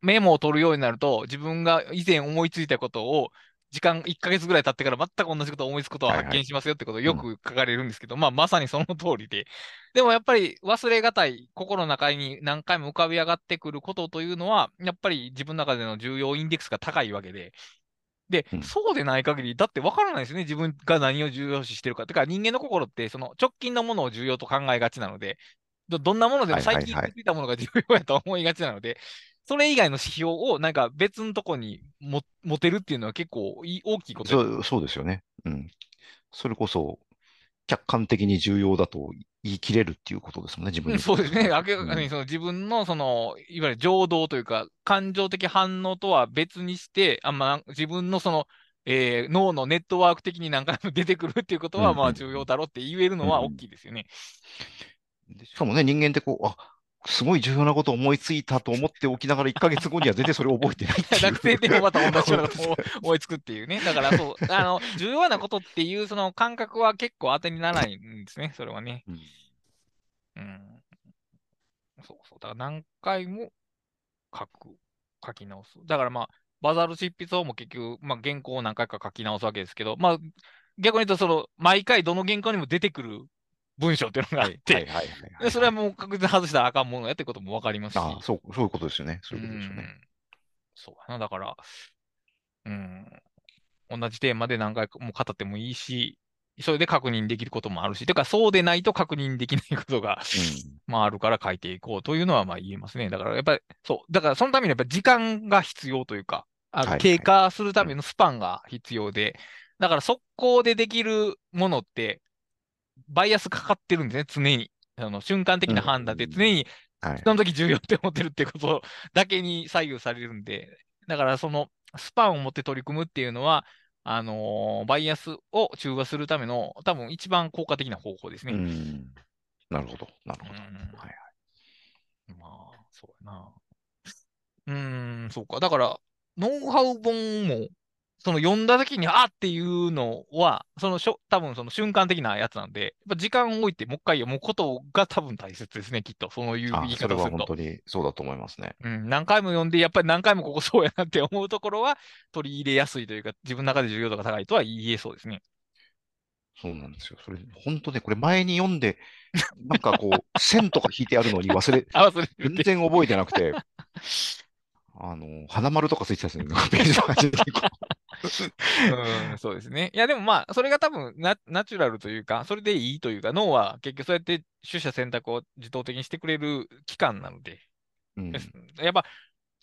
メモを取るようになると、自分が以前思いついたことを、時間1ヶ月ぐらい経ってから全く同じことを思いつくことをはいはい。発見しますよってことをよく書かれるんですけど、まあまさにその通りで。でもやっぱり忘れがたい心の中に何回も浮かび上がってくることというのは、やっぱり自分の中での重要インデックスが高いわけで、で、うん。そうでない限り、だって分からないですよね、自分が何を重要視してるか。てか、人間の心って、その直近のものを重要と考えがちなので、どどんなものでも最近気づいたものが重要やと思いがちなので、それ以外の指標をなんか別のとこにも持てるっていうのは結構大きいことそうそうですよね。うん。それこそ、客観的に重要だと言い切れるっていうことですもんね、自分そうですね。明らうんかにその自分のその、いわゆる情動というか、感情的反応とは別にして、あまあ、自分のその、えー脳のネットワーク的に何回も出てくるっていうことは、うんまあ重要だろうって言えるのはうん大きいですよね。でしかもね、人間ってこう、あすごい重要なことを思いついたと思っておきながら、1ヶ月後には全然それを覚えてないいう。楽天でもまた同じようなことを 思いつくっていうね。だからそう、あの、重要なことっていうその感覚は結構当てにならないんですね、それはね。うんうん。そうそう。だから何回も書く、書き直す。だからまあ、バザール執筆法も結局、まあ、原稿を何回か書き直すわけですけど、まあ、逆に言うと、その、毎回どの原稿にも出てくる文章っていうのがあって、それはもう確実に外したらあかんものやってこともわかりますし。ああ、そう、そういうことですよね。そういうことですよね。うんそうやな。だから、うん、同じテーマで何回も語ってもいいし、それで確認できることもあるし、てかそうでないと確認できないことが、まああるから書いていこうというのはまあ言えますね。だからやっぱり、そう、だからそのためにやっぱり時間が必要というか、あのはい経過するためのスパンが必要で、だから速攻でできるものって、バイアスかかってるんですね、常に。あの瞬間的な判断で常に。その時重要って思ってるってことだけに左右されるんで、だからそのスパンを持って取り組むっていうのは、あのーバイアスを中和するための多分一番効果的な方法ですね。うん。なるほど。なるほど。うんはいまあ、そうやな。うーん、そうか。だから、ノウハウ本も、その読んだ時に、あっていうのは、そのしょ、多分その瞬間的なやつなんで、やっぱ時間を置いてもう一回読むことが多分大切ですね、きっと。そういう言い方をすると。は本当にそうだと思いますね。うん、何回も読んで、やっぱり何回もここそうやなって思うところは取り入れやすいというか、自分の中で重要度が高いとは言えそうですね。そうなんですよ。それ、本当ね、これ前に読んで、なんかこう、線とか引いてあるのに忘れ、あ、忘れる全。然覚えてなくて、あの、花丸とかついてたんですよね、ページとかにこ うん、そうですね。いや、でもまあ、それが多分ナ、ナチュラルというか、それでいいというか、脳は結局そうやって取捨選択を自動的にしてくれる期間なので、ううんやっぱ、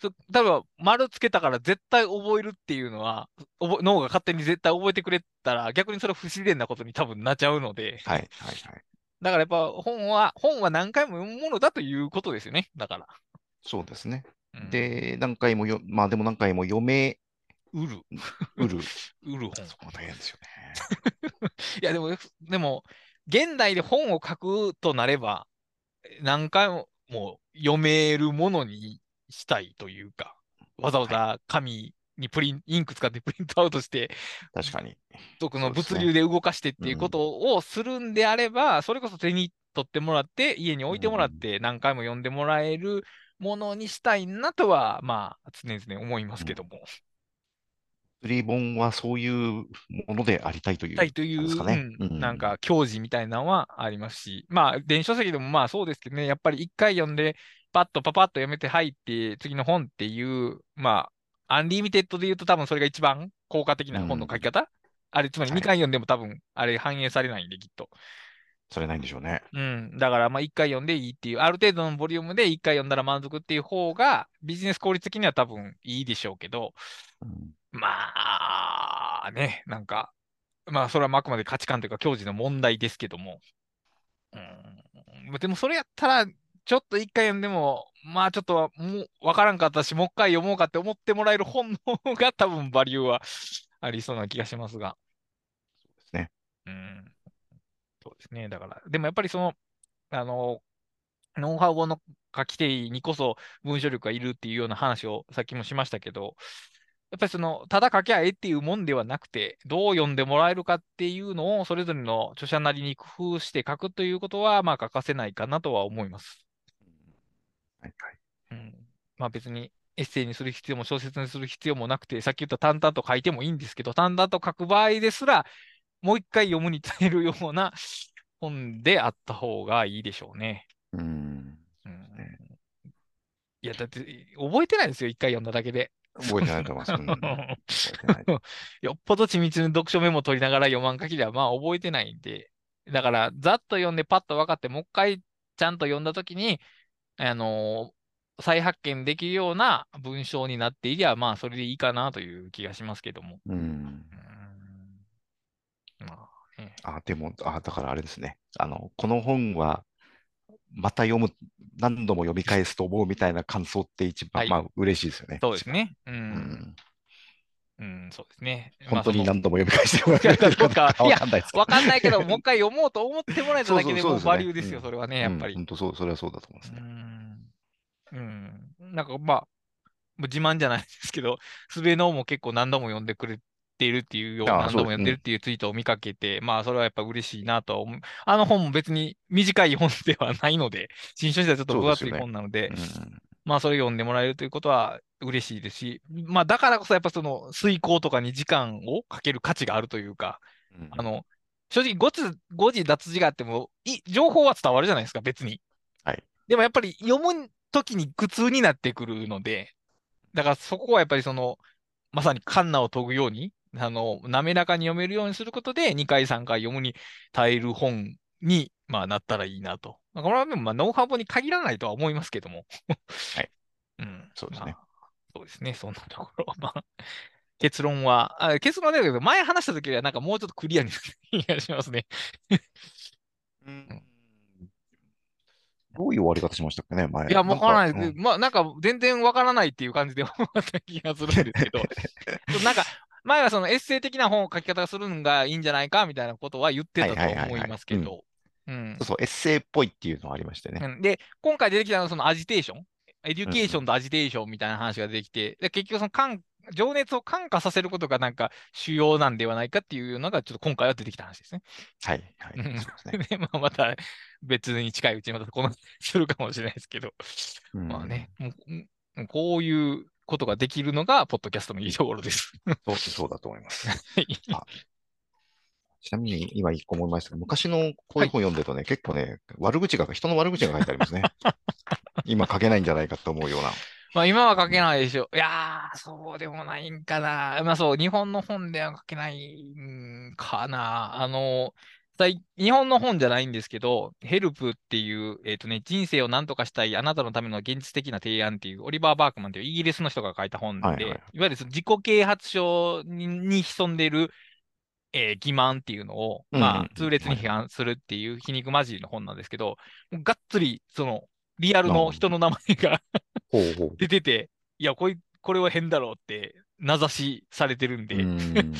そ例えば、丸つけたから絶対覚えるっていうのは、脳が勝手に絶対覚えてくれたら、逆にそれは不自然なことに多分なっちゃうので、はい、はい、はい。だからやっぱ本は、本は何回も読むものだということですよね。だから。そうですね。うん、で、何回もよ、まあでも何回も読め売る、うる。売る本。そこが大変ですよね。いや、でも、でも、現代で本を書くとなれば、何回も読めるものにしたいというか、わざわざ紙にプリン、インク使ってプリントアウトして、確かに。僕の物流で動かしてっていうことをするんであれば、それこそ手に取ってもらって、家に置いてもらって、何回も読んでもらえるものにしたいなとは、まあ、常々思いますけども。釣り本はそういうものでありたいという。たいという、ねうんうんなんか、教示みたいなのはありますし、まあ、電子書籍でもまあそうですけどね、やっぱり一回読んで、パッとパパッと読めて入って、次の本っていう、まあ、アンリミテッドで言うと多分それが一番効果的な本の書き方、あれ、つまりはい2回読んでも多分、あれ反映されないんで、きっと。それないんでしょうね。うん。だから、まあ、1回読んでいいっていう、ある程度のボリュームで1回読んだら満足っていう方が、ビジネス効率的には多分いいでしょうけど、うんまあ、ね、なんか、まあ、それはあくまで価値観というか、矜持の問題ですけども。うん。でも、それやったら、ちょっと一回読んでも、まあ、ちょっと、もう、わからんかったし、もう一回読もうかって思ってもらえる本の方が、多分、バリューはありそうな気がしますが。そうですね。うん。そうですね。だから、でもやっぱりその、あの、ノウハウ本の書き手にこそ文章力がいるっていうような話をさっきもしましたけど、やっぱりその、ただ書きゃええっていうもんではなくて、どう読んでもらえるかっていうのを、それぞれの著者なりに工夫して書くということは、まあ欠かせないかなとは思います。はいはいうん。まあ別にエッセイにする必要も小説にする必要もなくて、さっき言った淡々と書いてもいいんですけど、淡々と書く場合ですら、もう一回読むに耐えるような本であった方がいいでしょうね。うん。うんねいや、だって覚えてないですよ、一回読んだだけで。覚えてないと思 います。よっぽど緻密に読書メモ取りながら読まん限りは、まあ覚えてないんで。だから、ざっと読んでパッと分かって、もう一回ちゃんと読んだときに、あのー再発見できるような文章になっていりゃ、まあそれでいいかなという気がしますけども。うん。うーんまあね。あ、でも、あ、だからあれですね。あの、この本は、また読む、何度も読み返すと思うみたいな感想って一番、はいまあ、嬉しいですよね。そうですね。う。うんん。うん、そうですね。本当に何度も読み返してもらえるかわかんないですけどわかんないけど、もう一回読もうと思ってもらえただけでもうバリューですよ、うんそれはね、やっぱり。本当そう、それはそうだと思いますうね。ん。うん。なんかまあ、自慢じゃないですけど、スベノーも結構何度も読んでくれているっていうようああ何度も読んでるっていうツイートを見かけて、まあそれはやっぱ嬉しいなとは思う。あの本も別に短い本ではないので、新書時代ちょっと分厚い本なので、うん。まあ、それ読んでもらえるということは嬉しいですし、まあ、だからこそやっぱその遂行とかに時間をかける価値があるというか、うんあの、正直誤字、誤字脱字があっても、い、情報は伝わるじゃないですか、別に。はい。でもやっぱり読むときに苦痛になってくるので、だからそこはやっぱりその、まさにカンナを研ぐように、あの、滑らかに読めるようにすることで、2回3回読むに耐える本に、まあ、なったらいいなと。まあこれはでも、まあ、ノウハウ本に限らないとは思いますけども。はい。うん。そうですねまあそうですね、そんなところ。まあ、結論は、あ結論はだけど、前話した時よりはなんかもうちょっとクリアになる気がしますね。うんどういう終わり方しましたっけね、前。いや、わからないです。んかまあ、なんか全然わからないっていう感じで終わった気がするんですけど、なんか、前はそのエッセイ的な本を書き方するのがいいんじゃないかみたいなことは言ってたと思いますけど、うん。そうそう、エッセイっぽいっていうのはありましてね。う。んで、今回出てきたのはそのアジテーション、エデュケーションとアジテーションみたいな話が出てきて、で結局その感情熱を感化させることがなんか主要なんではないかっていうのがちょっと今回は出てきた話ですね。はい、はい。うん。そうですね。でまあ、また別に近いうちにまたこの するかもしれないですけど、うん。まあね、もう うんこういうことができるのが、ポッドキャストのいいところです。そう、そうだと思います。はいちなみに今一個思いましたけど、昔のこういう本読んでるとね、結構ね、悪口が、人の悪口が書いてありますね。今書けないんじゃないかと思うような。まあ今は書けないでしょ。いやー、そうでもないんかな。まあそう、日本の本では書けないんかな。あの、最日本の本じゃないんですけど、ヘルプっていう、えっとね、人生を何とかしたいあなたのための現実的な提案っていう、オリバー・バークマンというイギリスの人が書いた本で、いはいはい。はいわゆる自己啓発書にに潜んでいる、えー欺瞞っていうのを、うんうんうん。まあ、痛烈に批判するっていう皮肉混じりの本なんですけど、がっつり、その、リアルの人の名前が。出てて、いや、こいこれは変だろうって、名指しされてるんで、うん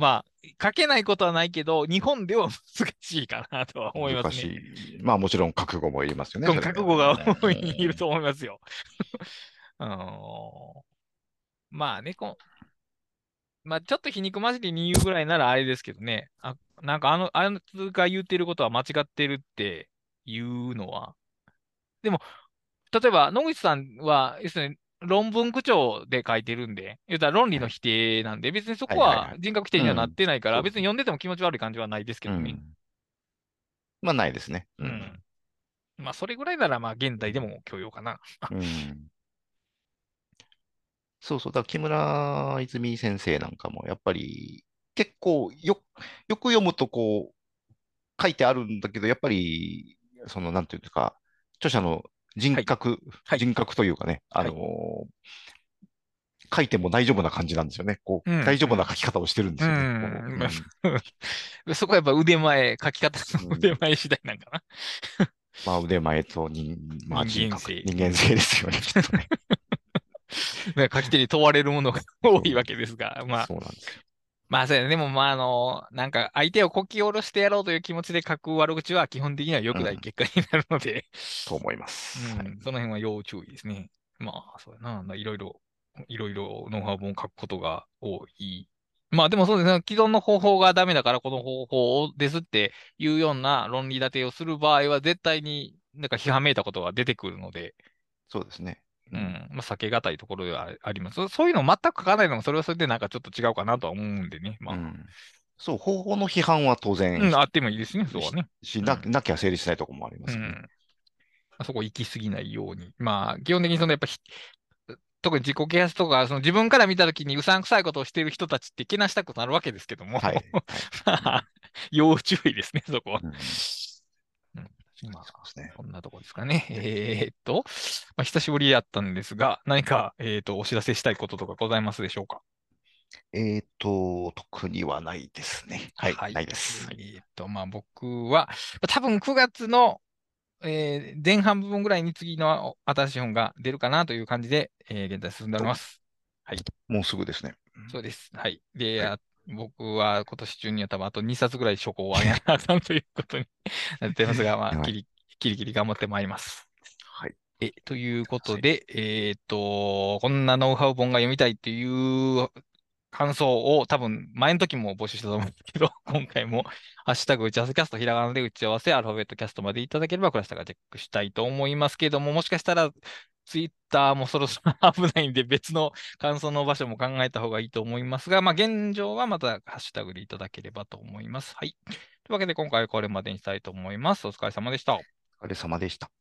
まあ、書けないことはないけど、日本では難しいかなとは思いますね。難しい。まあもちろん覚悟もいりますよね。覚悟がうんいると思いますよ。あのーまあね、こまあ、ちょっと皮肉混じりに言うぐらいならあれですけどね、あなんかあの、あのつが言ってることは間違ってるっていうのは、でも、例えば野口さんは、要するに論文口調で書いてるんで、言うたら論理の否定なんで、別にそこは人格否定にはなってないから、うん別に読んでても気持ち悪い感じはないですけどね。うんまあないですね。う。ん。まあ、それぐらいなら、まあ、現代でも許容かな。うんそうそう。だから木村泉先生なんかも、やっぱり結構よ、よく読むとこう、書いてあるんだけど、やっぱり、その、なんていうか、著者の人格、はい人格というかね、あのー書いても大丈夫な感じなんですよね。こう、うん大丈夫な書き方をしてるんですよね。うんこう そこはやっぱ腕前、書き方のうん腕前次第なんかな。まあ、腕前と人、まあ、人間人格、性人間性ですよね、きっとね。ね書き手に問われるものが多いわけですが、まあ、そうなんですよ。まあ、そうやね。でも、まあ、あの、なんか、相手をこき下ろしてやろうという気持ちで書く悪口は基本的には良くない結果になるので、と思います。はいうん、その辺は要注意ですね。まあ、そうやな。いろいろ、いろいろノウハウ本を書くことが多い。まあでもそうですね。既存の方法がダメだからこの方法ですっていうような論理立てをする場合は絶対になんか批判めいたことが出てくるので、そうですね。うん。まあ避けがたいところではあります。そそういうのを全く書かないのもそれはそれでなんかちょっと違うかなとは思うんでね。まあ、うんそう、方法の批判は当然うん、あってもいいですね。そうはね。し、なうんなきゃ成立しないところもありまうん。すよね。まあそこ行き過ぎないように。まあ、基本的にそのやっぱひ、特に自己啓発とか、その自分から見たときにうさんくさいことをしている人たちってけなしたくなるわけですけども、はい。要注意ですね、そこは。うんうんまあそうですね。こんなとこですかね。えーっと、まあ、久しぶりだったんですが、何か、えーっと、お知らせしたいこととかございますでしょうか？えっと、特にはないですね。はい、ないです。えーっと、まあ、僕は、多分9月の、えー前半部分ぐらいに次の新しい本が出るかなという感じで、えー現在進んでおります。もうすぐですね。そうです。はい。で、はいあ僕は今年中には多分あと2冊ぐらい書庫を上げなあかんということになってますが、まあ、はいキリキリキリ頑張ってまいります。はい。え、ということで、えーっと、こんなノウハウ本が読みたいっていう感想を多分前の時も募集したと思うんですけど、今回もハッシュタグ打ち合わせキャスト、ひらがなで打ち合わせ、アルファベットキャストまでいただければ、クラスターがチェックしたいと思いますけども、もしかしたらツイッターもそろそろ危ないんで、別の感想の場所も考えた方がいいと思いますが、まあ、現状はまたハッシュタグでいただければと思います。はい。というわけで、今回はこれまでにしたいと思います。お疲れ様でした。お疲れ様でした。